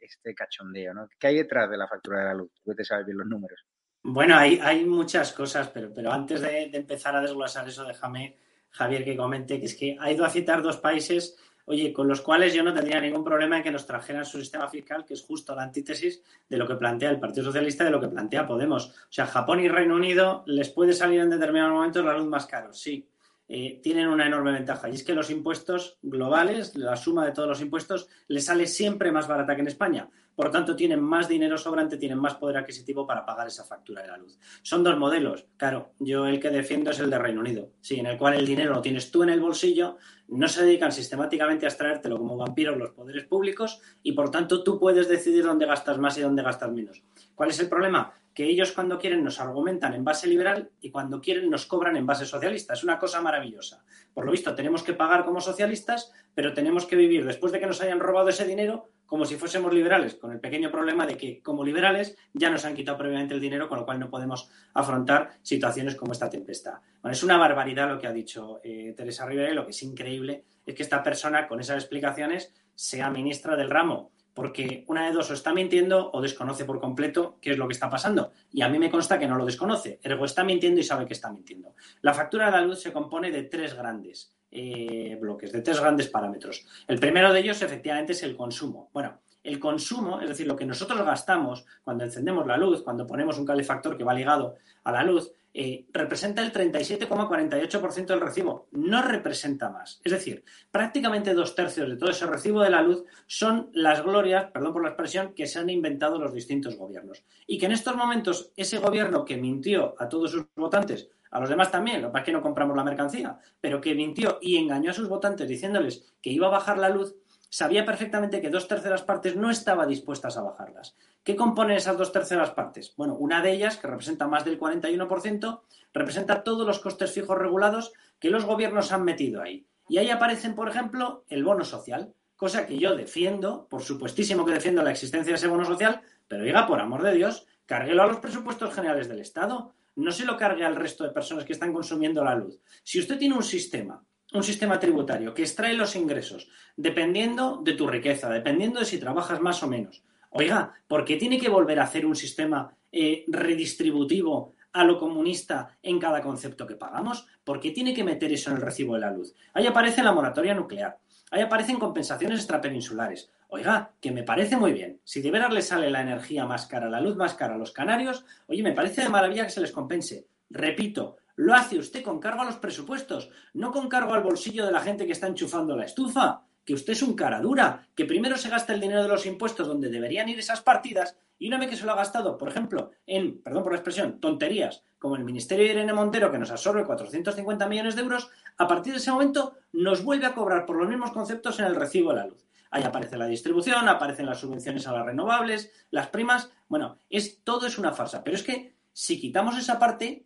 este cachondeo? ¿no? ¿Qué hay detrás de la factura de la luz? Tú te sabes bien los números. Bueno, hay, hay muchas cosas, pero, pero antes de, de empezar a desglosar eso, déjame Javier, que comente que es que ha ido a citar dos países, oye, con los cuales yo no tendría ningún problema en que nos trajeran su sistema fiscal, que es justo la antítesis de lo que plantea el Partido Socialista de lo que plantea Podemos. O sea, Japón y Reino Unido les puede salir en determinados momentos la luz más caro, sí. Eh, tienen una enorme ventaja y es que los impuestos globales, la suma de todos los impuestos, les sale siempre más barata que en España. Por tanto, tienen más dinero sobrante, tienen más poder adquisitivo para pagar esa factura de la luz. Son dos modelos. Claro, yo el que defiendo es el de Reino Unido, sí, en el cual el dinero lo tienes tú en el bolsillo, no se dedican sistemáticamente a extraértelo como vampiros los poderes públicos y por tanto tú puedes decidir dónde gastas más y dónde gastas menos. ¿Cuál es el problema? Que ellos cuando quieren nos argumentan en base liberal y cuando quieren nos cobran en base socialista. Es una cosa maravillosa. Por lo visto, tenemos que pagar como socialistas, pero tenemos que vivir después de que nos hayan robado ese dinero como si fuésemos liberales, con el pequeño problema de que como liberales ya nos han quitado previamente el dinero, con lo cual no podemos afrontar situaciones como esta tempestad. Bueno, es una barbaridad lo que ha dicho eh, Teresa Rivera y lo que es increíble es que esta persona con esas explicaciones sea ministra del ramo, porque una de dos o está mintiendo o desconoce por completo qué es lo que está pasando. Y a mí me consta que no lo desconoce, ergo está mintiendo y sabe que está mintiendo. La factura de la luz se compone de tres grandes. Eh, bloques, de tres grandes parámetros. El primero de ellos, efectivamente, es el consumo. Bueno, el consumo, es decir, lo que nosotros gastamos cuando encendemos la luz, cuando ponemos un calefactor que va ligado a la luz, eh, representa el 37,48% del recibo, no representa más. Es decir, prácticamente dos tercios de todo ese recibo de la luz son las glorias, perdón por la expresión, que se han inventado los distintos gobiernos. Y que en estos momentos ese gobierno que mintió a todos sus votantes a los demás también, lo que pasa es que no compramos la mercancía, pero que mintió y engañó a sus votantes diciéndoles que iba a bajar la luz, sabía perfectamente que dos terceras partes no estaba dispuestas a bajarlas. ¿Qué componen esas dos terceras partes? Bueno, una de ellas, que representa más del 41%, representa todos los costes fijos regulados que los gobiernos han metido ahí. Y ahí aparecen, por ejemplo, el bono social, cosa que yo defiendo, por supuestísimo que defiendo la existencia de ese bono social, pero diga, por amor de Dios, cárguelo a los presupuestos generales del Estado no se lo cargue al resto de personas que están consumiendo la luz. Si usted tiene un sistema, un sistema tributario que extrae los ingresos dependiendo de tu riqueza, dependiendo de si trabajas más o menos, oiga, ¿por qué tiene que volver a hacer un sistema eh, redistributivo a lo comunista en cada concepto que pagamos? ¿Por qué tiene que meter eso en el recibo de la luz? Ahí aparece la moratoria nuclear. Ahí aparecen compensaciones extrapeninsulares. Oiga, que me parece muy bien. Si de veras le sale la energía más cara, la luz más cara a los canarios, oye, me parece de maravilla que se les compense. Repito, lo hace usted con cargo a los presupuestos, no con cargo al bolsillo de la gente que está enchufando la estufa. Que usted es un cara dura, que primero se gasta el dinero de los impuestos donde deberían ir esas partidas y una vez que se lo ha gastado, por ejemplo, en, perdón por la expresión, tonterías, como el Ministerio de Irene Montero que nos absorbe 450 millones de euros, a partir de ese momento nos vuelve a cobrar por los mismos conceptos en el recibo de la luz. Ahí aparece la distribución, aparecen las subvenciones a las renovables, las primas. Bueno, es, todo es una farsa. Pero es que si quitamos esa parte,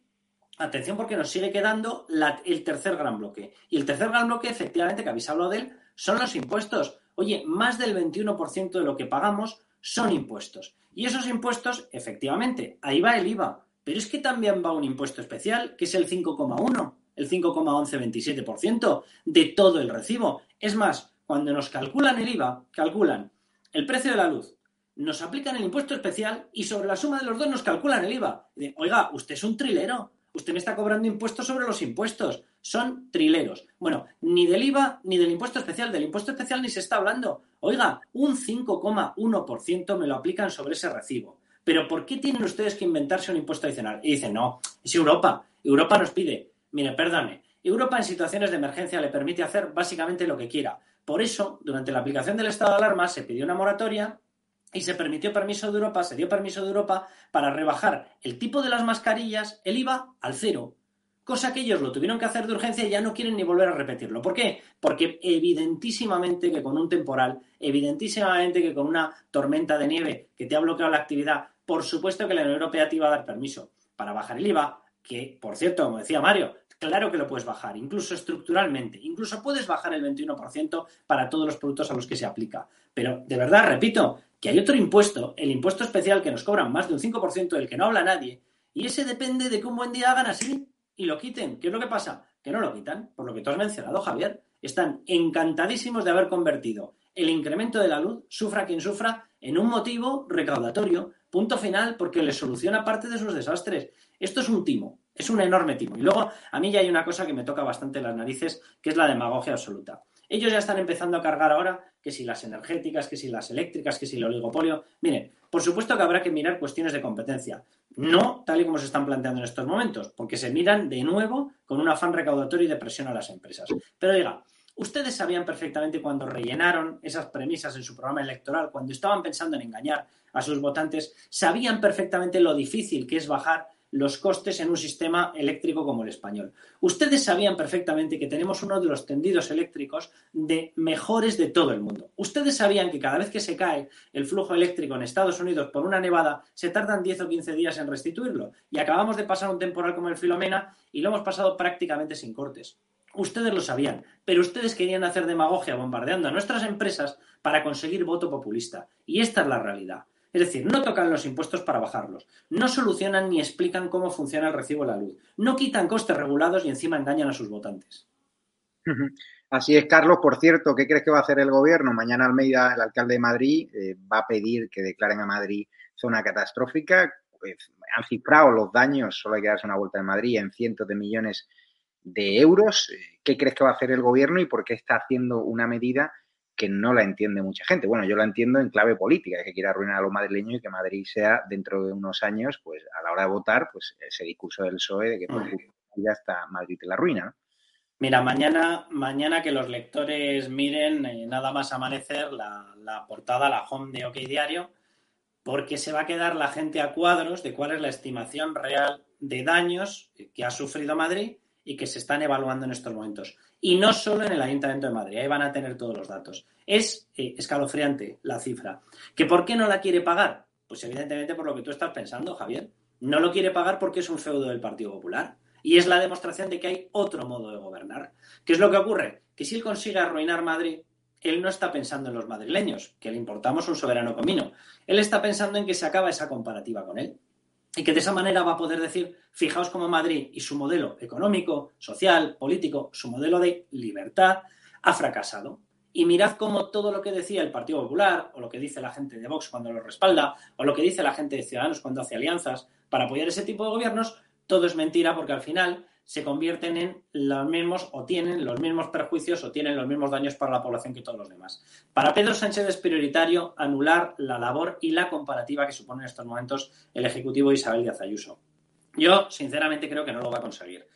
atención porque nos sigue quedando el tercer gran bloque. Y el tercer gran bloque, efectivamente, que habéis hablado de él, son los impuestos. Oye, más del 21% de lo que pagamos son impuestos. Y esos impuestos, efectivamente, ahí va el IVA. Pero es que también va un impuesto especial, que es el 5,1, el 5,1127% de todo el recibo. Es más, cuando nos calculan el IVA, calculan el precio de la luz, nos aplican el impuesto especial y sobre la suma de los dos nos calculan el IVA. Oiga, usted es un trilero. Usted me está cobrando impuestos sobre los impuestos. Son trileros. Bueno, ni del IVA ni del impuesto especial. Del impuesto especial ni se está hablando. Oiga, un 5,1% me lo aplican sobre ese recibo. Pero ¿por qué tienen ustedes que inventarse un impuesto adicional? Y dicen, no, es Europa. Europa nos pide. Mire, perdone. Europa en situaciones de emergencia le permite hacer básicamente lo que quiera. Por eso, durante la aplicación del estado de alarma se pidió una moratoria y se permitió permiso de Europa, se dio permiso de Europa para rebajar el tipo de las mascarillas, el IVA, al cero. Cosa que ellos lo tuvieron que hacer de urgencia y ya no quieren ni volver a repetirlo. ¿Por qué? Porque evidentísimamente que con un temporal, evidentísimamente que con una tormenta de nieve que te ha bloqueado la actividad, por supuesto que la Unión Europea te iba a dar permiso para bajar el IVA, que, por cierto, como decía Mario, claro que lo puedes bajar, incluso estructuralmente, incluso puedes bajar el 21% para todos los productos a los que se aplica. Pero de verdad, repito, que hay otro impuesto, el impuesto especial que nos cobran más de un 5% del que no habla nadie, y ese depende de que un buen día hagan así y lo quiten. ¿Qué es lo que pasa? Que no lo quitan, por lo que tú has mencionado, Javier. Están encantadísimos de haber convertido el incremento de la luz, sufra quien sufra, en un motivo recaudatorio, punto final, porque le soluciona parte de sus desastres. Esto es un timo, es un enorme timo. Y luego, a mí ya hay una cosa que me toca bastante las narices, que es la demagogia absoluta. Ellos ya están empezando a cargar ahora que si las energéticas, que si las eléctricas, que si el oligopolio. Miren, por supuesto que habrá que mirar cuestiones de competencia. No tal y como se están planteando en estos momentos, porque se miran de nuevo con un afán recaudatorio y de presión a las empresas. Pero diga, ustedes sabían perfectamente cuando rellenaron esas premisas en su programa electoral, cuando estaban pensando en engañar a sus votantes, sabían perfectamente lo difícil que es bajar los costes en un sistema eléctrico como el español. Ustedes sabían perfectamente que tenemos uno de los tendidos eléctricos de mejores de todo el mundo. Ustedes sabían que cada vez que se cae el flujo eléctrico en Estados Unidos por una nevada, se tardan 10 o 15 días en restituirlo. Y acabamos de pasar un temporal como el Filomena y lo hemos pasado prácticamente sin cortes. Ustedes lo sabían, pero ustedes querían hacer demagogia bombardeando a nuestras empresas para conseguir voto populista. Y esta es la realidad. Es decir, no tocan los impuestos para bajarlos, no solucionan ni explican cómo funciona el recibo de la luz, no quitan costes regulados y encima engañan a sus votantes. Así es, Carlos. Por cierto, ¿qué crees que va a hacer el gobierno? Mañana Almeida, el alcalde de Madrid, eh, va a pedir que declaren a Madrid zona catastrófica. Pues, han cifrado los daños, solo hay que darse una vuelta en Madrid, en cientos de millones de euros. Eh, ¿Qué crees que va a hacer el gobierno y por qué está haciendo una medida que no la entiende mucha gente. Bueno, yo la entiendo en clave política, que quiere arruinar a los madrileños y que Madrid sea dentro de unos años, pues a la hora de votar, pues ese discurso del PSOE de que por ya está Madrid te la ruina. Mira, mañana, mañana que los lectores miren eh, nada más amanecer la, la portada, la home de OK Diario, porque se va a quedar la gente a cuadros de cuál es la estimación real de daños que ha sufrido Madrid y que se están evaluando en estos momentos. Y no solo en el Ayuntamiento de Madrid, ahí van a tener todos los datos. Es eh, escalofriante la cifra. ¿Que por qué no la quiere pagar? Pues evidentemente por lo que tú estás pensando, Javier. No lo quiere pagar porque es un feudo del Partido Popular. Y es la demostración de que hay otro modo de gobernar. ¿Qué es lo que ocurre? Que si él consigue arruinar Madrid, él no está pensando en los madrileños, que le importamos un soberano comino. Él está pensando en que se acaba esa comparativa con él y que de esa manera va a poder decir, fijaos cómo Madrid y su modelo económico, social, político, su modelo de libertad ha fracasado. Y mirad cómo todo lo que decía el Partido Popular, o lo que dice la gente de Vox cuando lo respalda, o lo que dice la gente de Ciudadanos cuando hace alianzas para apoyar ese tipo de gobiernos, todo es mentira porque al final se convierten en los mismos o tienen los mismos perjuicios o tienen los mismos daños para la población que todos los demás. Para Pedro Sánchez es prioritario anular la labor y la comparativa que supone en estos momentos el Ejecutivo Isabel Díaz Ayuso. Yo, sinceramente, creo que no lo va a conseguir.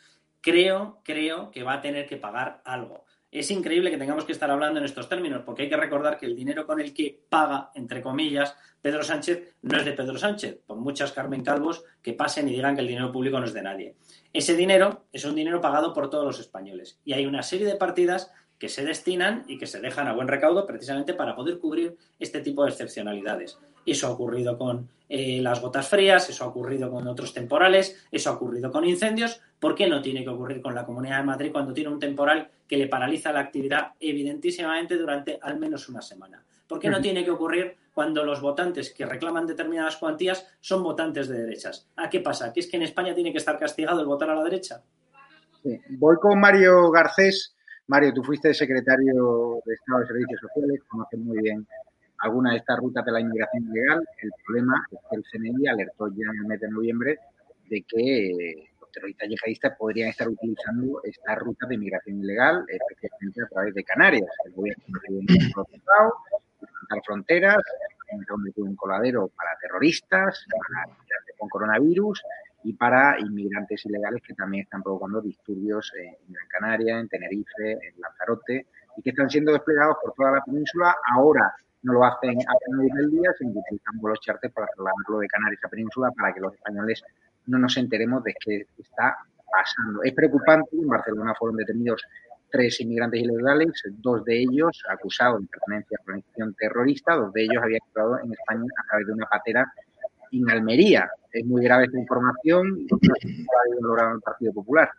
Creo, creo que va a tener que pagar algo. Es increíble que tengamos que estar hablando en estos términos, porque hay que recordar que el dinero con el que paga, entre comillas, Pedro Sánchez no es de Pedro Sánchez, por muchas Carmen Calvos que pasen y digan que el dinero público no es de nadie. Ese dinero es un dinero pagado por todos los españoles y hay una serie de partidas que se destinan y que se dejan a buen recaudo precisamente para poder cubrir este tipo de excepcionalidades. Eso ha ocurrido con eh, las gotas frías, eso ha ocurrido con otros temporales, eso ha ocurrido con incendios. ¿Por qué no tiene que ocurrir con la Comunidad de Madrid cuando tiene un temporal que le paraliza la actividad evidentísimamente durante al menos una semana? ¿Por qué no tiene que ocurrir cuando los votantes que reclaman determinadas cuantías son votantes de derechas? ¿A qué pasa? ¿Que es que en España tiene que estar castigado el votar a la derecha? Voy con Mario Garcés. Mario, tú fuiste secretario de Estado de Servicios Sociales, conoces muy bien alguna de estas rutas de la inmigración ilegal. El problema es que el CNI alertó ya en el mes de noviembre de que los terroristas yihadistas podrían estar utilizando estas rutas de inmigración ilegal, especialmente a través de Canarias. El gobierno ha levantar fronteras, ha un coladero para terroristas, para con coronavirus y para inmigrantes ilegales que también están provocando disturbios en Gran Canaria, en Tenerife, en Lanzarote y que están siendo desplegados por toda la península. Ahora no lo hacen a pleno del día, sino que utilizan vuelos charter para trasladarlo de Canarias a Península para que los españoles no nos enteremos de qué está pasando. Es preocupante, en Barcelona fueron detenidos tres inmigrantes ilegales, dos de ellos acusados de pertenencia a organización terrorista, dos de ellos habían entrado en España a través de una patera en Almería. Es muy grave esta información. No ha logrado el Partido Popular.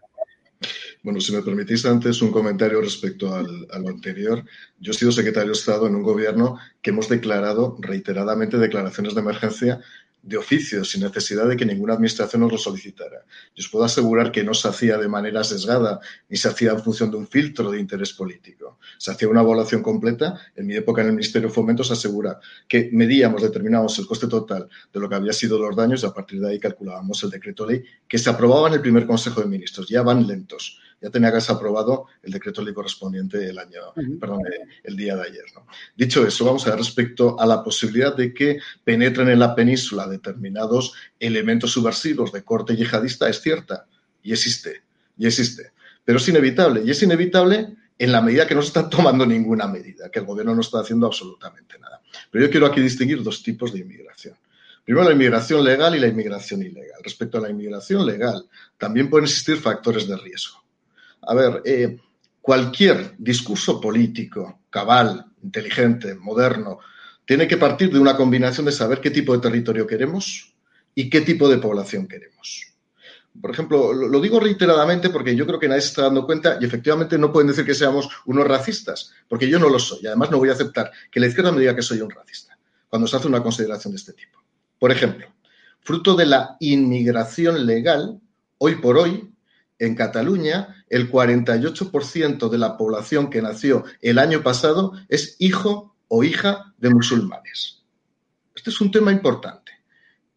Bueno, si me permitís antes un comentario respecto al, a lo anterior. Yo he sido secretario de Estado en un gobierno que hemos declarado reiteradamente declaraciones de emergencia de oficio, sin necesidad de que ninguna administración nos lo solicitara. Yo os puedo asegurar que no se hacía de manera sesgada, ni se hacía en función de un filtro de interés político. Se hacía una evaluación completa. En mi época en el Ministerio de Fomento se asegura que medíamos, determinábamos el coste total de lo que había sido los daños y a partir de ahí calculábamos el decreto ley que se aprobaba en el primer Consejo de Ministros. Ya van lentos ya tenía que haberse aprobado el decreto ley correspondiente el año, perdón, el día de ayer. Dicho eso, vamos a ver respecto a la posibilidad de que penetren en la península determinados elementos subversivos de corte yihadista, es cierta y existe, y existe. Pero es inevitable, y es inevitable en la medida que no se está tomando ninguna medida, que el gobierno no está haciendo absolutamente nada. Pero yo quiero aquí distinguir dos tipos de inmigración. Primero, la inmigración legal y la inmigración ilegal. Respecto a la inmigración legal, también pueden existir factores de riesgo. A ver, eh, cualquier discurso político, cabal, inteligente, moderno, tiene que partir de una combinación de saber qué tipo de territorio queremos y qué tipo de población queremos. Por ejemplo, lo digo reiteradamente porque yo creo que nadie se está dando cuenta y efectivamente no pueden decir que seamos unos racistas, porque yo no lo soy. Además no voy a aceptar que la izquierda me diga que soy un racista cuando se hace una consideración de este tipo. Por ejemplo, fruto de la inmigración legal, hoy por hoy, en Cataluña, el 48% de la población que nació el año pasado es hijo o hija de musulmanes. Este es un tema importante.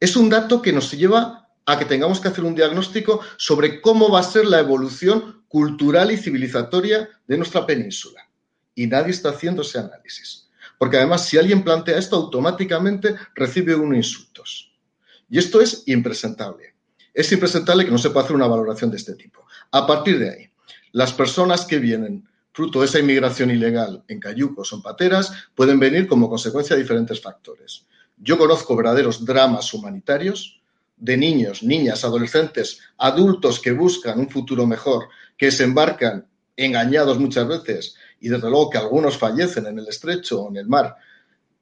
Es un dato que nos lleva a que tengamos que hacer un diagnóstico sobre cómo va a ser la evolución cultural y civilizatoria de nuestra península. Y nadie está haciendo ese análisis. Porque además, si alguien plantea esto, automáticamente recibe unos insultos. Y esto es impresentable es impresentable que no se pueda hacer una valoración de este tipo. A partir de ahí, las personas que vienen fruto de esa inmigración ilegal en cayucos o en pateras pueden venir como consecuencia de diferentes factores. Yo conozco verdaderos dramas humanitarios de niños, niñas, adolescentes, adultos que buscan un futuro mejor, que se embarcan engañados muchas veces y desde luego que algunos fallecen en el estrecho o en el mar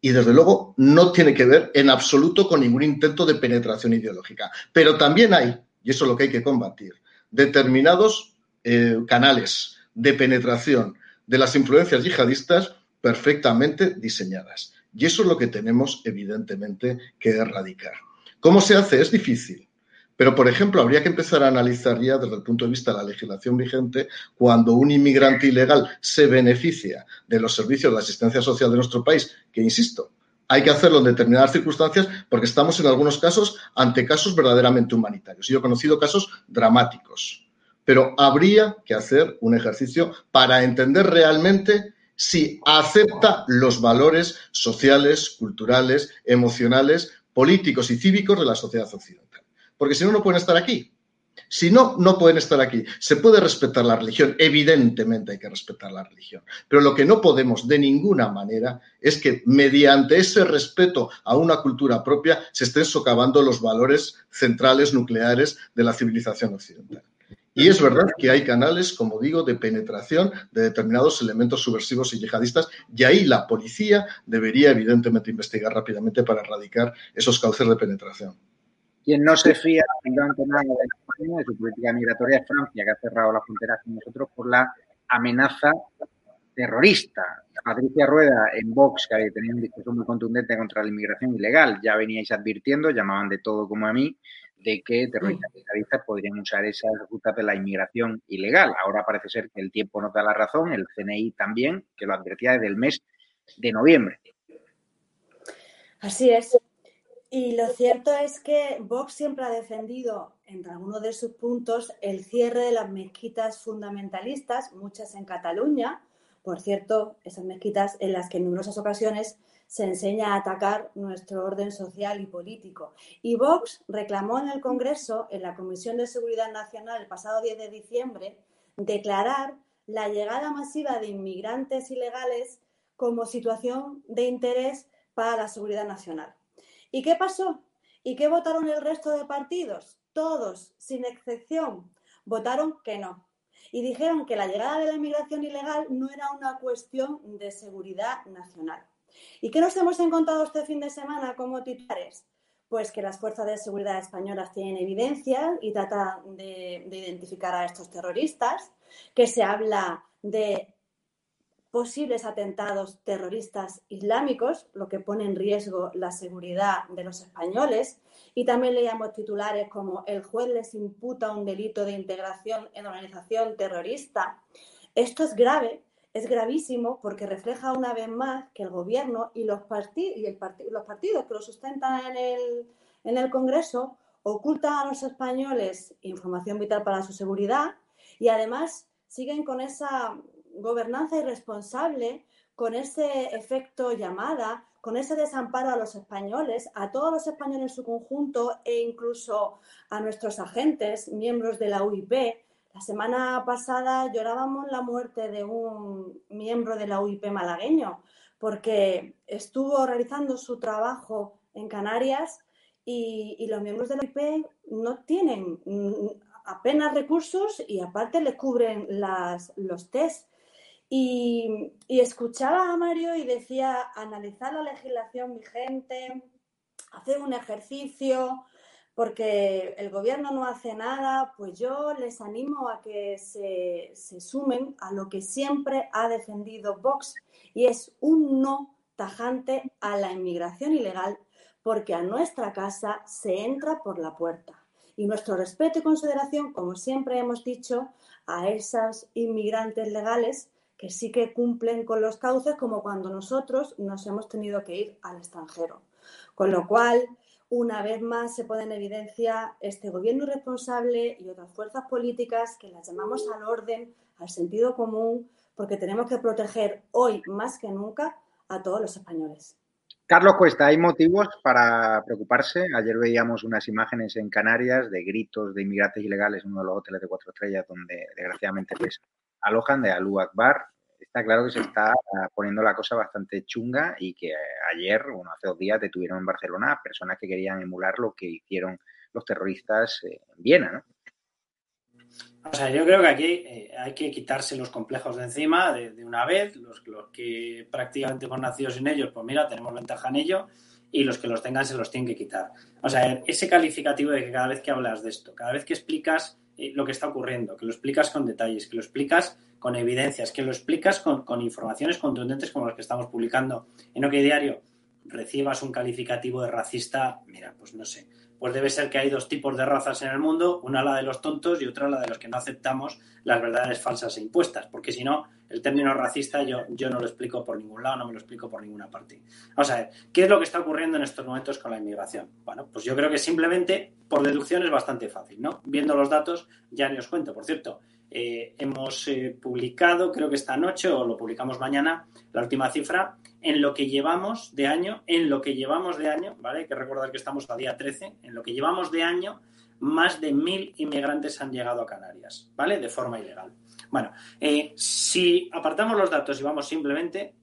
y desde luego no tiene que ver en absoluto con ningún intento de penetración ideológica. Pero también hay, y eso es lo que hay que combatir, determinados eh, canales de penetración de las influencias yihadistas perfectamente diseñadas. Y eso es lo que tenemos, evidentemente, que erradicar. ¿Cómo se hace? Es difícil. Pero, por ejemplo, habría que empezar a analizar ya desde el punto de vista de la legislación vigente cuando un inmigrante ilegal se beneficia de los servicios de asistencia social de nuestro país, que, insisto, hay que hacerlo en determinadas circunstancias porque estamos en algunos casos ante casos verdaderamente humanitarios. Yo he conocido casos dramáticos, pero habría que hacer un ejercicio para entender realmente si acepta los valores sociales, culturales, emocionales, políticos y cívicos de la sociedad occidental porque si no, no pueden estar aquí. Si no, no pueden estar aquí. Se puede respetar la religión, evidentemente hay que respetar la religión, pero lo que no podemos de ninguna manera es que mediante ese respeto a una cultura propia se estén socavando los valores centrales nucleares de la civilización occidental. Y es verdad que hay canales, como digo, de penetración de determinados elementos subversivos y yihadistas, y ahí la policía debería, evidentemente, investigar rápidamente para erradicar esos cauces de penetración. Quien no se fía absolutamente nada de España, de su política migratoria, es Francia, que ha cerrado las fronteras con nosotros por la amenaza terrorista. Patricia Rueda en Vox, que tenía un discurso muy contundente contra la inmigración ilegal, ya veníais advirtiendo, llamaban de todo como a mí, de que terroristas terroristas podrían usar esas rutas de la inmigración ilegal. Ahora parece ser que el tiempo nos da la razón, el CNI también, que lo advertía desde el mes de noviembre. Así es. Y lo cierto es que Vox siempre ha defendido, entre algunos de sus puntos, el cierre de las mezquitas fundamentalistas, muchas en Cataluña. Por cierto, esas mezquitas en las que en numerosas ocasiones se enseña a atacar nuestro orden social y político. Y Vox reclamó en el Congreso, en la Comisión de Seguridad Nacional, el pasado 10 de diciembre, declarar la llegada masiva de inmigrantes ilegales como situación de interés para la seguridad nacional. ¿Y qué pasó? ¿Y qué votaron el resto de partidos? Todos, sin excepción, votaron que no. Y dijeron que la llegada de la inmigración ilegal no era una cuestión de seguridad nacional. ¿Y qué nos hemos encontrado este fin de semana como titulares? pues que las fuerzas de seguridad españolas tienen evidencia y tratan de, de identificar a estos terroristas, que se habla de posibles atentados terroristas islámicos, lo que pone en riesgo la seguridad de los españoles. Y también leíamos titulares como el juez les imputa un delito de integración en organización terrorista. Esto es grave, es gravísimo porque refleja una vez más que el gobierno y los, los partidos que lo sustentan en el Congreso ocultan a los españoles información vital para su seguridad y además siguen con esa gobernanza irresponsable, con ese efecto llamada, con ese desamparo a los españoles, a todos los españoles en su conjunto e incluso a nuestros agentes, miembros de la UIP. La semana pasada llorábamos la muerte de un miembro de la UIP malagueño porque estuvo realizando su trabajo en Canarias y, los miembros de la UIP no tienen apenas recursos y aparte le cubren las, los test. Y, escuchaba a Mario y decía analizar la legislación vigente, hacer un ejercicio, porque el gobierno no hace nada, pues yo les animo a que se, se, sumen a lo que siempre ha defendido Vox y es un no tajante a la inmigración ilegal, porque a nuestra casa se entra por la puerta. Y nuestro respeto y consideración, como siempre hemos dicho, a esas inmigrantes legales que sí que cumplen con los cauces, como cuando nosotros nos hemos tenido que ir al extranjero. Con lo cual, una vez más se pone en evidencia este gobierno irresponsable y otras fuerzas políticas que las llamamos al orden, al sentido común, porque tenemos que proteger hoy más que nunca a todos los españoles. Carlos Cuesta, ¿hay motivos para preocuparse? Ayer veíamos unas imágenes en Canarias de gritos de inmigrantes ilegales en uno de los hoteles de cuatro estrellas donde desgraciadamente pues, alojan de Alú Akbar. Está claro que se está ah, poniendo la cosa bastante chunga y que ayer, bueno, hace dos días detuvieron en Barcelona personas que querían emular lo que hicieron los terroristas en Viena, ¿no? O sea, yo creo que aquí eh, hay que quitarse los complejos de encima de, una vez. Los, que prácticamente hemos nacido sin ellos, pues mira, tenemos ventaja en ello. Y los que los tengan se los tienen que quitar. O sea, ese calificativo de que cada vez que hablas de esto, cada vez que explicas eh, lo que está ocurriendo, que lo explicas con detalles, que lo explicas con evidencias, que lo explicas con, con informaciones contundentes como las que estamos publicando. En OK Diario, recibas un calificativo de racista, mira, pues no sé pues debe ser que hay dos tipos de razas en el mundo, una la de los tontos y otra la de los que no aceptamos las verdades falsas e impuestas, porque si no, el término racista yo, yo no lo explico por ningún lado, no me lo explico por ninguna parte. Vamos a ver, ¿qué es lo que está ocurriendo en estos momentos con la inmigración? Bueno, pues yo creo que simplemente por deducción es bastante fácil, ¿no? Viendo los datos, ya ni os cuento, por cierto, eh, hemos eh, publicado, creo que esta noche o lo publicamos mañana, la última cifra en lo que llevamos de año, en lo que llevamos de año, ¿vale? Hay que recordar que estamos a día 13, en lo que llevamos de año, más de mil inmigrantes han llegado a Canarias, ¿vale? De forma ilegal. Bueno, eh, si apartamos los datos y vamos simplemente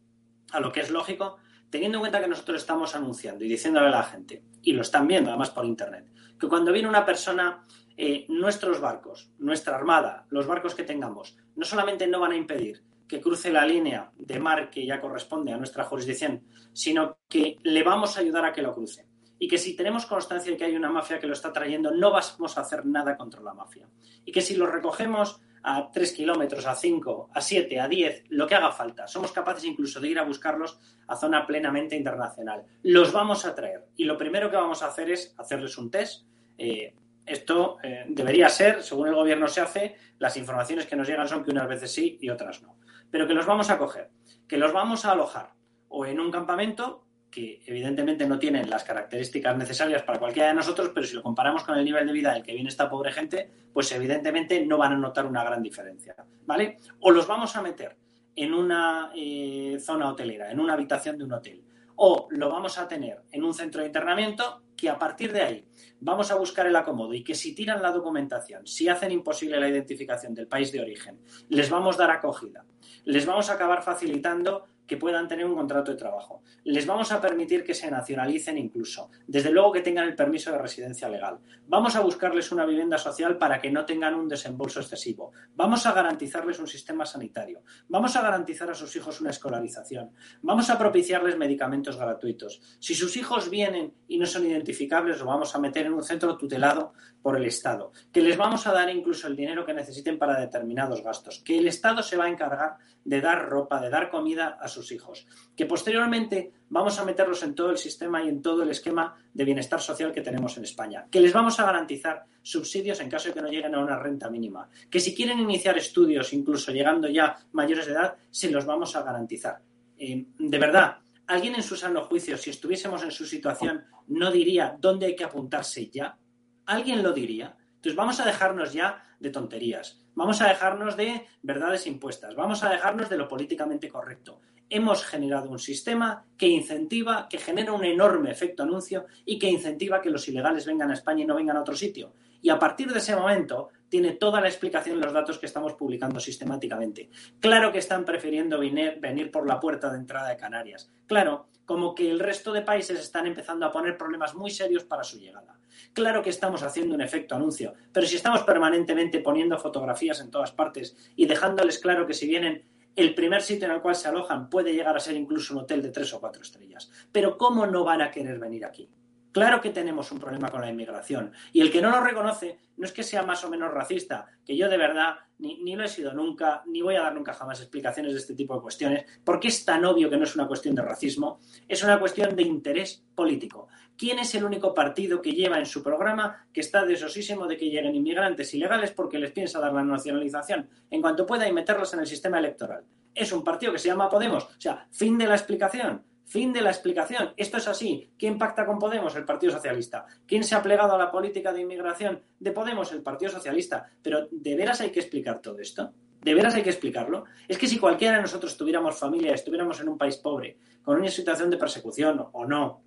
a lo que es lógico, teniendo en cuenta que nosotros estamos anunciando y diciéndole a la gente, y lo están viendo además por Internet, que cuando viene una persona, eh, nuestros barcos, nuestra armada, los barcos que tengamos, no solamente no van a impedir que cruce la línea de mar que ya corresponde a nuestra jurisdicción, sino que le vamos a ayudar a que lo cruce. Y que si tenemos constancia de que hay una mafia que lo está trayendo, no vamos a hacer nada contra la mafia. Y que si lo recogemos a 3 kilómetros, a 5, a 7, a 10, lo que haga falta, somos capaces incluso de ir a buscarlos a zona plenamente internacional. Los vamos a traer. Y lo primero que vamos a hacer es hacerles un test. Eh, esto eh, debería ser, según el gobierno se hace, las informaciones que nos llegan son que unas veces sí y otras no pero que los vamos a coger, que los vamos a alojar o en un campamento que evidentemente no tienen las características necesarias para cualquiera de nosotros, pero si lo comparamos con el nivel de vida del que viene esta pobre gente, pues evidentemente no van a notar una gran diferencia, ¿vale? O los vamos a meter en una eh, zona hotelera, en una habitación de un hotel, o lo vamos a tener en un centro de internamiento que a partir de ahí vamos a buscar el acomodo y que si tiran la documentación, si hacen imposible la identificación del país de origen, les vamos a dar acogida, les vamos a acabar facilitando que puedan tener un contrato de trabajo. Les vamos a permitir que se nacionalicen incluso. Desde luego que tengan el permiso de residencia legal. Vamos a buscarles una vivienda social para que no tengan un desembolso excesivo. Vamos a garantizarles un sistema sanitario. Vamos a garantizar a sus hijos una escolarización. Vamos a propiciarles medicamentos gratuitos. Si sus hijos vienen y no son identificables, lo vamos a meter en un centro tutelado por el Estado. Que les vamos a dar incluso el dinero que necesiten para determinados gastos. Que el Estado se va a encargar de dar ropa, de dar comida a sus hijos. Que posteriormente vamos a meterlos en todo el sistema y en todo el esquema de bienestar social que tenemos en España. Que les vamos a garantizar subsidios en caso de que no lleguen a una renta mínima. Que si quieren iniciar estudios, incluso llegando ya mayores de edad, se los vamos a garantizar. Eh, de verdad, alguien en su sano juicio, si estuviésemos en su situación, no diría dónde hay que apuntarse ya. ¿Alguien lo diría? Entonces vamos a dejarnos ya de tonterías. Vamos a dejarnos de verdades impuestas. Vamos a dejarnos de lo políticamente correcto. Hemos generado un sistema que incentiva, que genera un enorme efecto anuncio y que incentiva que los ilegales vengan a España y no vengan a otro sitio. Y a partir de ese momento tiene toda la explicación en los datos que estamos publicando sistemáticamente. Claro que están prefiriendo venir, venir por la puerta de entrada de Canarias. Claro, como que el resto de países están empezando a poner problemas muy serios para su llegada. Claro que estamos haciendo un efecto anuncio, pero si estamos permanentemente poniendo fotografías en todas partes y dejándoles claro que si vienen el primer sitio en el cual se alojan puede llegar a ser incluso un hotel de tres o cuatro estrellas. Pero ¿cómo no van a querer venir aquí? Claro que tenemos un problema con la inmigración. Y el que no lo reconoce no es que sea más o menos racista, que yo de verdad ni, lo he sido nunca, ni voy a dar nunca jamás explicaciones de este tipo de cuestiones, porque es tan obvio que no es una cuestión de racismo, es una cuestión de interés político. ¿Quién es el único partido que lleva en su programa que está desosísimo de que lleguen inmigrantes ilegales porque les piensa dar la nacionalización en cuanto pueda y meterlos en el sistema electoral? Es un partido que se llama Podemos. O sea, fin de la explicación. Fin de la explicación. Esto es así. ¿Quién pacta con Podemos? El Partido Socialista. ¿Quién se ha plegado a la política de inmigración de Podemos? El Partido Socialista. Pero ¿de veras hay que explicar todo esto? ¿De veras hay que explicarlo? Es que si cualquiera de nosotros tuviéramos familia, estuviéramos en un país pobre, con una situación de persecución o no,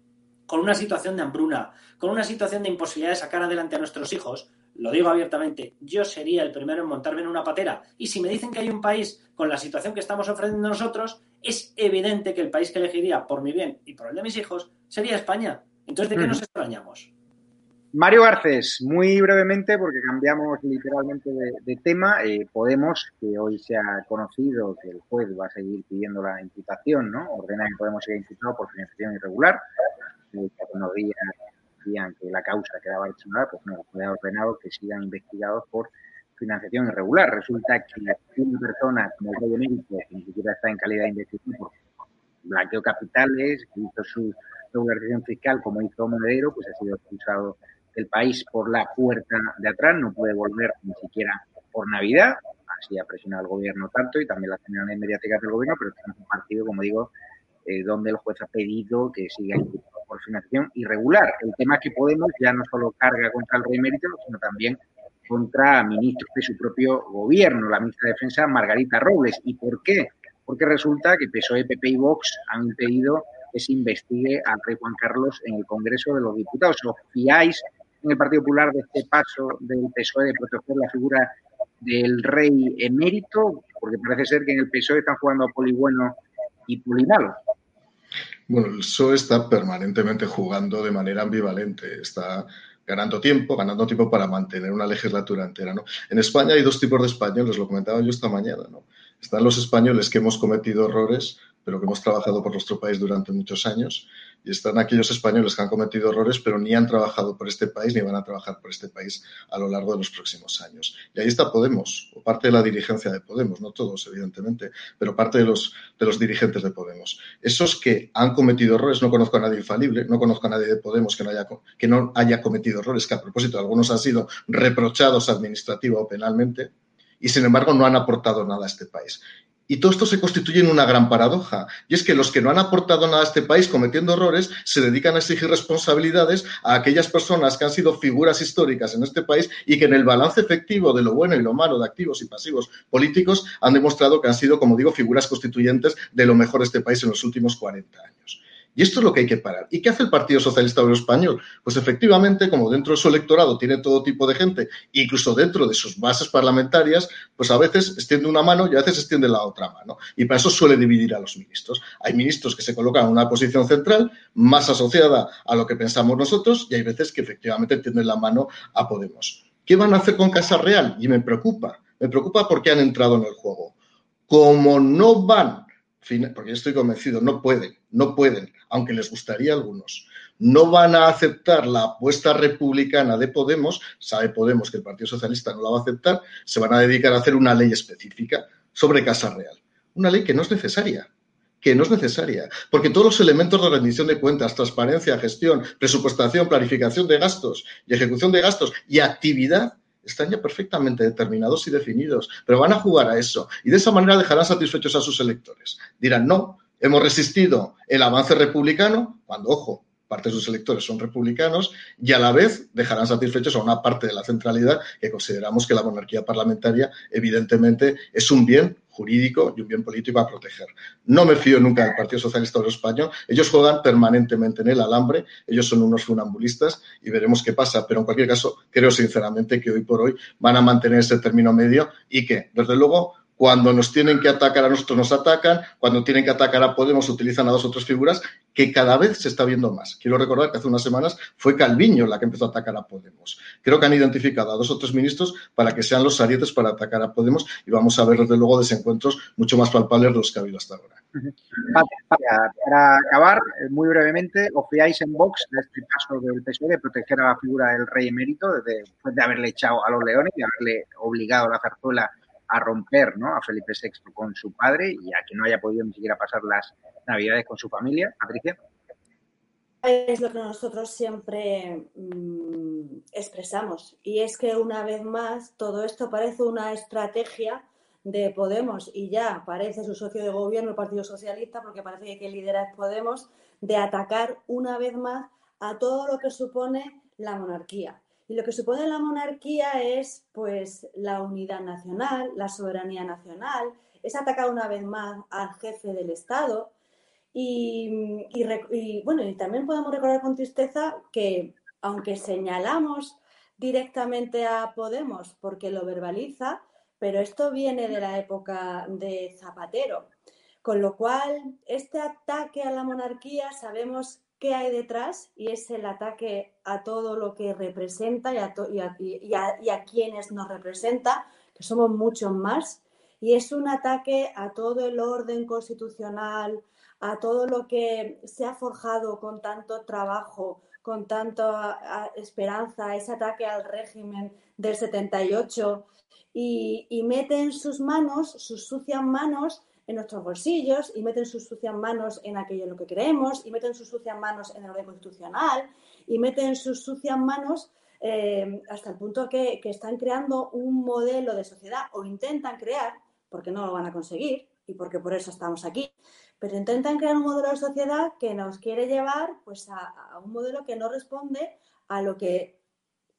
con una situación de hambruna, con una situación de imposibilidad de sacar adelante a nuestros hijos, lo digo abiertamente, yo sería el primero en montarme en una patera. Y si me dicen que hay un país con la situación que estamos ofreciendo nosotros, es evidente que el país que elegiría por mi bien y por el de mis hijos sería España. Entonces, ¿de qué nos extrañamos? Mario Garcés, muy brevemente, porque cambiamos literalmente de, tema, eh, Podemos, que hoy se ha conocido que el juez va a seguir pidiendo la imputación, ¿no? Ordena que Podemos ser imputado por financiación irregular. Unos días decían que la causa quedaba archivada, pues no, fue ordenado que sigan investigados por financiación irregular. Resulta que una persona como el Rey que ni siquiera está en calidad de investigación por blanqueo capitales, hizo su regularización fiscal como hizo Monedero, pues ha sido expulsado del país por la puerta de atrás, no puede volver ni siquiera por Navidad, así ha presionado el gobierno tanto y también las opiniones mediáticas del gobierno, pero es un partido, como digo, eh, donde el juez ha pedido que siga por financiación irregular. El tema es que Podemos ya no solo carga contra el rey mérito, sino también contra ministros de su propio gobierno, la ministra de Defensa Margarita Robles. ¿Y por qué? Porque resulta que PSOE, PP y Vox han impedido que se investigue al rey Juan Carlos en el Congreso de los Diputados. ¿Os fiáis en el Partido Popular de este paso del PSOE de proteger la figura del rey emérito? Porque parece ser que en el PSOE están jugando a Polibueno y Pulinalo. Bueno, el PSOE está permanentemente jugando de manera ambivalente. Está ganando tiempo, ganando tiempo para mantener una legislatura entera. ¿no? En España hay dos tipos de españoles, lo comentaba yo esta mañana. ¿no? Están los españoles que hemos cometido errores pero que hemos trabajado por nuestro país durante muchos años. Y están aquellos españoles que han cometido errores, pero ni han trabajado por este país ni van a trabajar por este país a lo largo de los próximos años. Y ahí está Podemos, o parte de la dirigencia de Podemos, no todos, evidentemente, pero parte de los, de los dirigentes de Podemos. Esos que han cometido errores, no conozco a nadie infalible, no conozco a nadie de Podemos que no haya, que no haya cometido errores, que a propósito algunos han sido reprochados administrativa o penalmente, y sin embargo no han aportado nada a este país. Y todo esto se constituye en una gran paradoja. Y es que los que no han aportado nada a este país cometiendo errores se dedican a exigir responsabilidades a aquellas personas que han sido figuras históricas en este país y que en el balance efectivo de lo bueno y lo malo de activos y pasivos políticos han demostrado que han sido, como digo, figuras constituyentes de lo mejor de este país en los últimos 40 años. Y esto es lo que hay que parar. ¿Y qué hace el Partido Socialista Obrero Español? Pues efectivamente, como dentro de su electorado tiene todo tipo de gente, incluso dentro de sus bases parlamentarias, pues a veces extiende una mano y a veces extiende la otra mano. Y para eso suele dividir a los ministros. Hay ministros que se colocan en una posición central más asociada a lo que pensamos nosotros y hay veces que efectivamente tienden la mano a Podemos. ¿Qué van a hacer con Casa Real? Y me preocupa. Me preocupa porque han entrado en el juego. Como no van, porque yo estoy convencido, no pueden, no pueden, aunque les gustaría a algunos, no van a aceptar la apuesta republicana de Podemos, sabe Podemos que el Partido Socialista no la va a aceptar, se van a dedicar a hacer una ley específica sobre Casa Real. Una ley que no es necesaria, que no es necesaria, porque todos los elementos de rendición de cuentas, transparencia, gestión, presupuestación, planificación de gastos y ejecución de gastos y actividad están ya perfectamente determinados y definidos, pero van a jugar a eso y de esa manera dejarán satisfechos a sus electores. Dirán, no, hemos resistido el avance republicano, cuando, ojo, parte de sus electores son republicanos y a la vez dejarán satisfechos a una parte de la centralidad que consideramos que la monarquía parlamentaria evidentemente es un bien jurídico y un bien político a proteger. No me fío nunca del Partido Socialista Obrero Español. Ellos juegan permanentemente en el alambre, ellos son unos funambulistas y veremos qué pasa. Pero en cualquier caso, creo sinceramente que hoy por hoy van a mantener ese término medio y que, desde luego, cuando nos tienen que atacar a nosotros nos atacan, cuando tienen que atacar a Podemos utilizan a dos o tres figuras que cada vez se está viendo más. Quiero recordar que hace unas semanas fue Calviño la que empezó a atacar a Podemos. Creo que han identificado a dos o tres ministros para que sean los arietes para atacar a Podemos y vamos a ver desde luego desencuentros mucho más palpables de los que ha habido hasta ahora. Para, acabar, eh, muy brevemente, ¿os fiáis en Vox de este caso del PSOE de proteger a la figura del rey emérito después de haberle echado a los leones y haberle obligado a la zarzuela a romper ¿no? a Felipe VI con su padre y a que no haya podido ni siquiera pasar las navidades con su familia. Patricia. Es lo que nosotros siempre mm, expresamos y es que una vez más todo esto parece una estrategia de Podemos y ya parece su socio de gobierno, el Partido Socialista, porque parece que lidera Podemos, de atacar una vez más a todo lo que supone la monarquía. Y lo que supone la monarquía es pues la unidad nacional, la soberanía nacional, es atacar una vez más al jefe del Estado. Y, bueno, y también podemos recordar con tristeza que aunque señalamos directamente a Podemos porque lo verbaliza, pero esto viene de la época de Zapatero. Con lo cual, este ataque a la monarquía sabemos hay detrás y es el ataque a todo lo que representa y a, quienes nos representa, que somos muchos más, y es un ataque a todo el orden constitucional, a todo lo que se ha forjado con tanto trabajo, con tanta esperanza, ese ataque al régimen del 78, y, y mete en sus manos, sus sucias manos, en nuestros bolsillos y meten sus sucias manos en aquello en lo que creemos y meten sus sucias manos en el orden constitucional y meten sus sucias manos eh, hasta el punto que, que están creando un modelo de sociedad o intentan crear, porque no lo van a conseguir y porque por eso estamos aquí, pero intentan crear un modelo de sociedad que nos quiere llevar pues, a, a un modelo que no responde a lo que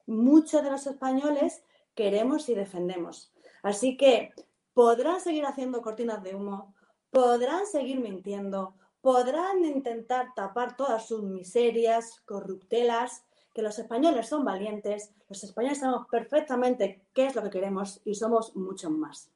muchos de los españoles queremos y defendemos. Así que podrán seguir haciendo cortinas de humo, podrán seguir mintiendo, podrán intentar tapar todas sus miserias, corruptelas, que los españoles son valientes, los españoles sabemos perfectamente qué es lo que queremos y somos muchos más.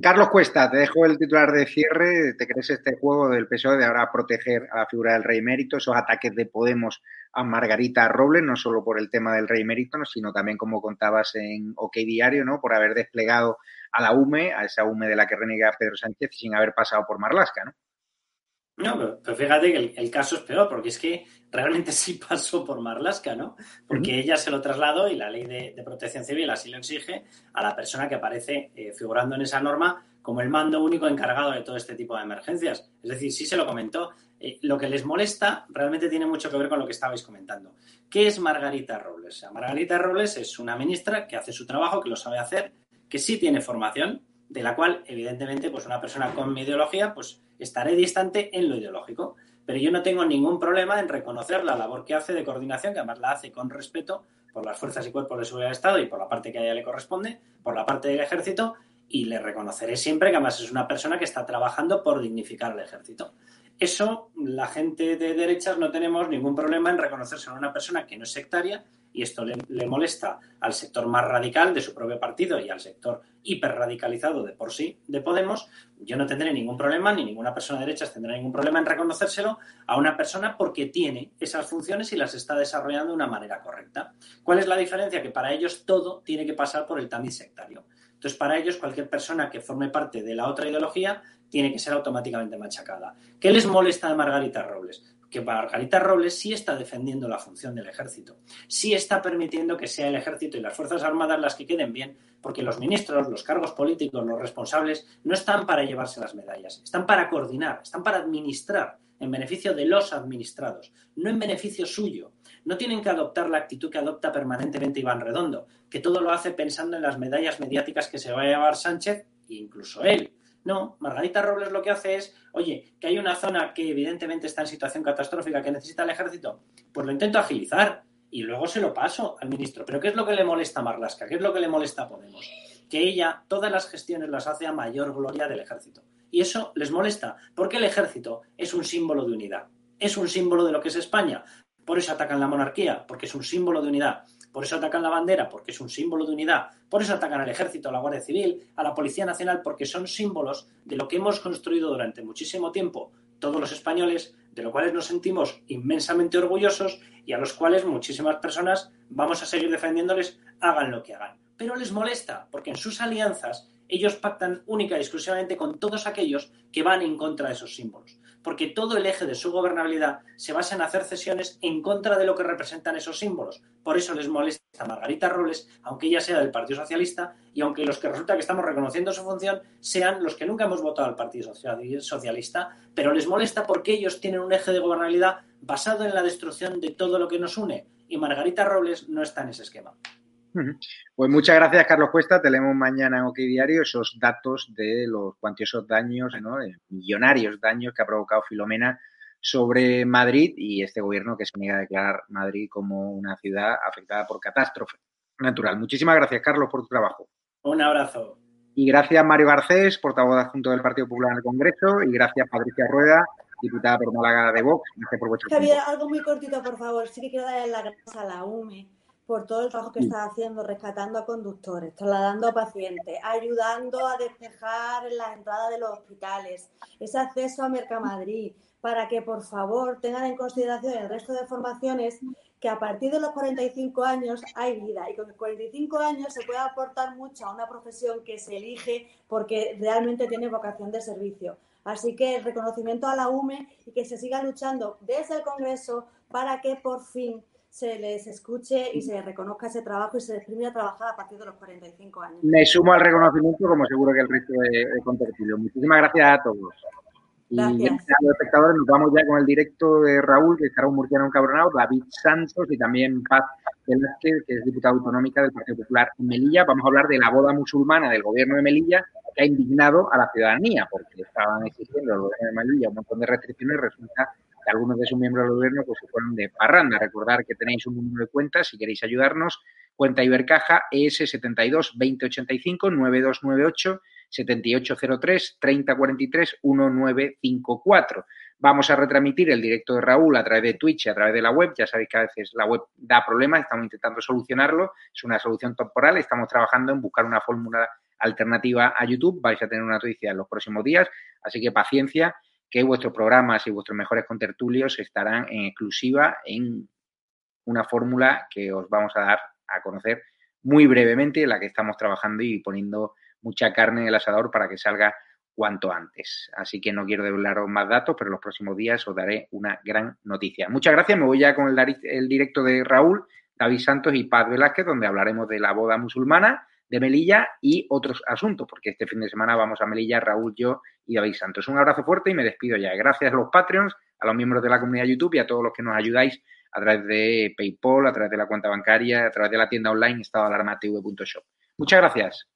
Carlos Cuesta, te dejo el titular de cierre. ¿Te crees este juego del PSOE de ahora proteger a la figura del rey mérito, esos ataques de Podemos a Margarita Robles, no solo por el tema del rey mérito, sino también, como contabas en OK Diario, ¿no? por haber desplegado a la UME, a esa UME de la que renega Pedro Sánchez, sin haber pasado por Marlasca? ¿no? No, pero, fíjate que el, caso es peor, porque es que realmente sí pasó por Marlasca, ¿no? Porque ella se lo trasladó y la ley de, protección civil así lo exige a la persona que aparece eh, figurando en esa norma como el mando único encargado de todo este tipo de emergencias. Es decir, sí se lo comentó. Eh, lo que les molesta realmente tiene mucho que ver con lo que estabais comentando. ¿Qué es Margarita Robles? Margarita Robles es una ministra que hace su trabajo, que lo sabe hacer, que sí tiene formación, de la cual, evidentemente, pues una persona con mi ideología, pues estaré distante en lo ideológico. Pero yo no tengo ningún problema en reconocer la labor que hace de coordinación, que además la hace con respeto por las fuerzas y cuerpos de seguridad del Estado y por la parte que a ella le corresponde, por la parte del ejército, y le reconoceré siempre que además es una persona que está trabajando por dignificar al ejército. Eso, la gente de derechas no tenemos ningún problema en reconocerse a una persona que no es sectaria y esto le, molesta al sector más radical de su propio partido y al sector hiperradicalizado de por sí de Podemos, yo no tendré ningún problema, ni ninguna persona de derechas tendrá ningún problema en reconocérselo a una persona porque tiene esas funciones y las está desarrollando de una manera correcta. ¿Cuál es la diferencia? Que para ellos todo tiene que pasar por el tamiz sectario. Entonces, para ellos, cualquier persona que forme parte de la otra ideología tiene que ser automáticamente machacada. ¿Qué les molesta de Margarita Robles? Que Margarita Robles sí está defendiendo la función del ejército, sí está permitiendo que sea el ejército y las Fuerzas Armadas las que queden bien, porque los ministros, los cargos políticos, los responsables, no están para llevarse las medallas, están para coordinar, están para administrar en beneficio de los administrados, no en beneficio suyo no tienen que adoptar la actitud que adopta permanentemente Iván Redondo, que todo lo hace pensando en las medallas mediáticas que se va a llevar Sánchez e incluso él. No, Margarita Robles lo que hace es, oye, que hay una zona que evidentemente está en situación catastrófica, que necesita el ejército, pues lo intento agilizar y luego se lo paso al ministro. Pero ¿qué es lo que le molesta a Marlasca? ¿Qué es lo que le molesta a Podemos? Que ella todas las gestiones las hace a mayor gloria del ejército. Y eso les molesta, porque el ejército es un símbolo de unidad, es un símbolo de lo que es España. Por eso atacan la monarquía, porque es un símbolo de unidad. Por eso atacan la bandera, porque es un símbolo de unidad. Por eso atacan al ejército, a la Guardia Civil, a la Policía Nacional, porque son símbolos de lo que hemos construido durante muchísimo tiempo todos los españoles, de lo cuales nos sentimos inmensamente orgullosos y a los cuales muchísimas personas vamos a seguir defendiéndoles, hagan lo que hagan. Pero les molesta, porque en sus alianzas ellos pactan única y exclusivamente con todos aquellos que van en contra de esos símbolos porque todo el eje de su gobernabilidad se basa en hacer cesiones en contra de lo que representan esos símbolos. Por eso les molesta a Margarita Robles, aunque ella sea del Partido Socialista y aunque los que resulta que estamos reconociendo su función sean los que nunca hemos votado al Partido Socialista, pero les molesta porque ellos tienen un eje de gobernabilidad basado en la destrucción de todo lo que nos une y Margarita Robles no está en ese esquema. Pues muchas gracias, Carlos Cuesta. Te leemos mañana en OK Diario esos datos de los cuantiosos daños, ¿no? millonarios daños que ha provocado Filomena sobre Madrid y este gobierno que se niega a declarar Madrid como una ciudad afectada por catástrofe natural. Muchísimas gracias, Carlos, por tu trabajo. Un abrazo. Y gracias, Mario Garcés, portavoz adjunto del Partido Popular en el Congreso. Y gracias, Patricia Rueda, diputada por Málaga de Vox. Javier, algo muy cortito, por favor. Sí que quiero darle las gracias a la UME por todo el trabajo que está haciendo, rescatando a conductores, trasladando a pacientes, ayudando a despejar las entradas de los hospitales, ese acceso a Mercamadrid, para que por favor tengan en consideración el resto de formaciones que a partir de los 45 años hay vida y con 45 años se puede aportar mucho a una profesión que se elige porque realmente tiene vocación de servicio. Así que el reconocimiento a la UME y que se siga luchando desde el Congreso para que por fin se les escuche y se reconozca ese trabajo y se les a trabajar a partir de los 45 años. Me sumo al reconocimiento, como seguro que el resto de, de Muchísimas gracias a todos. Gracias. Y a los espectadores nos vamos ya con el directo de Raúl, que estará un murciano encabronado, David Santos y también Paz Velázquez, que es diputada autonómica del Partido Popular en Melilla. Vamos a hablar de la boda musulmana del gobierno de Melilla, que ha indignado a la ciudadanía, porque estaban exigiendo al gobierno de Melilla un montón de restricciones y resulta algunos de sus miembros del gobierno pues, se fueron de parranda. Recordar que tenéis un número de cuentas si queréis ayudarnos. Cuenta Ibercaja ES 72 2085 9298 7803 3043 1954. Vamos a retransmitir el directo de Raúl a través de Twitch y a través de la web. Ya sabéis que a veces la web da problemas, estamos intentando solucionarlo. Es una solución temporal, estamos trabajando en buscar una fórmula alternativa a YouTube. Vais a tener una noticia en los próximos días, así que paciencia que vuestros programas y vuestros mejores contertulios estarán en exclusiva en una fórmula que os vamos a dar a conocer muy brevemente, en la que estamos trabajando y poniendo mucha carne en el asador para que salga cuanto antes. Así que no quiero develaros más datos, pero los próximos días os daré una gran noticia. Muchas gracias. Me voy ya con el, el directo de Raúl, David Santos y Paz Velázquez, donde hablaremos de la boda musulmana de Melilla y otros asuntos, porque este fin de semana vamos a Melilla, Raúl, yo y David Santos. Un abrazo fuerte y me despido ya. Gracias a los Patreons, a los miembros de la comunidad YouTube y a todos los que nos ayudáis a través de PayPal, a través de la cuenta bancaria, a través de la tienda online estadoalarmatv.shop. Muchas gracias.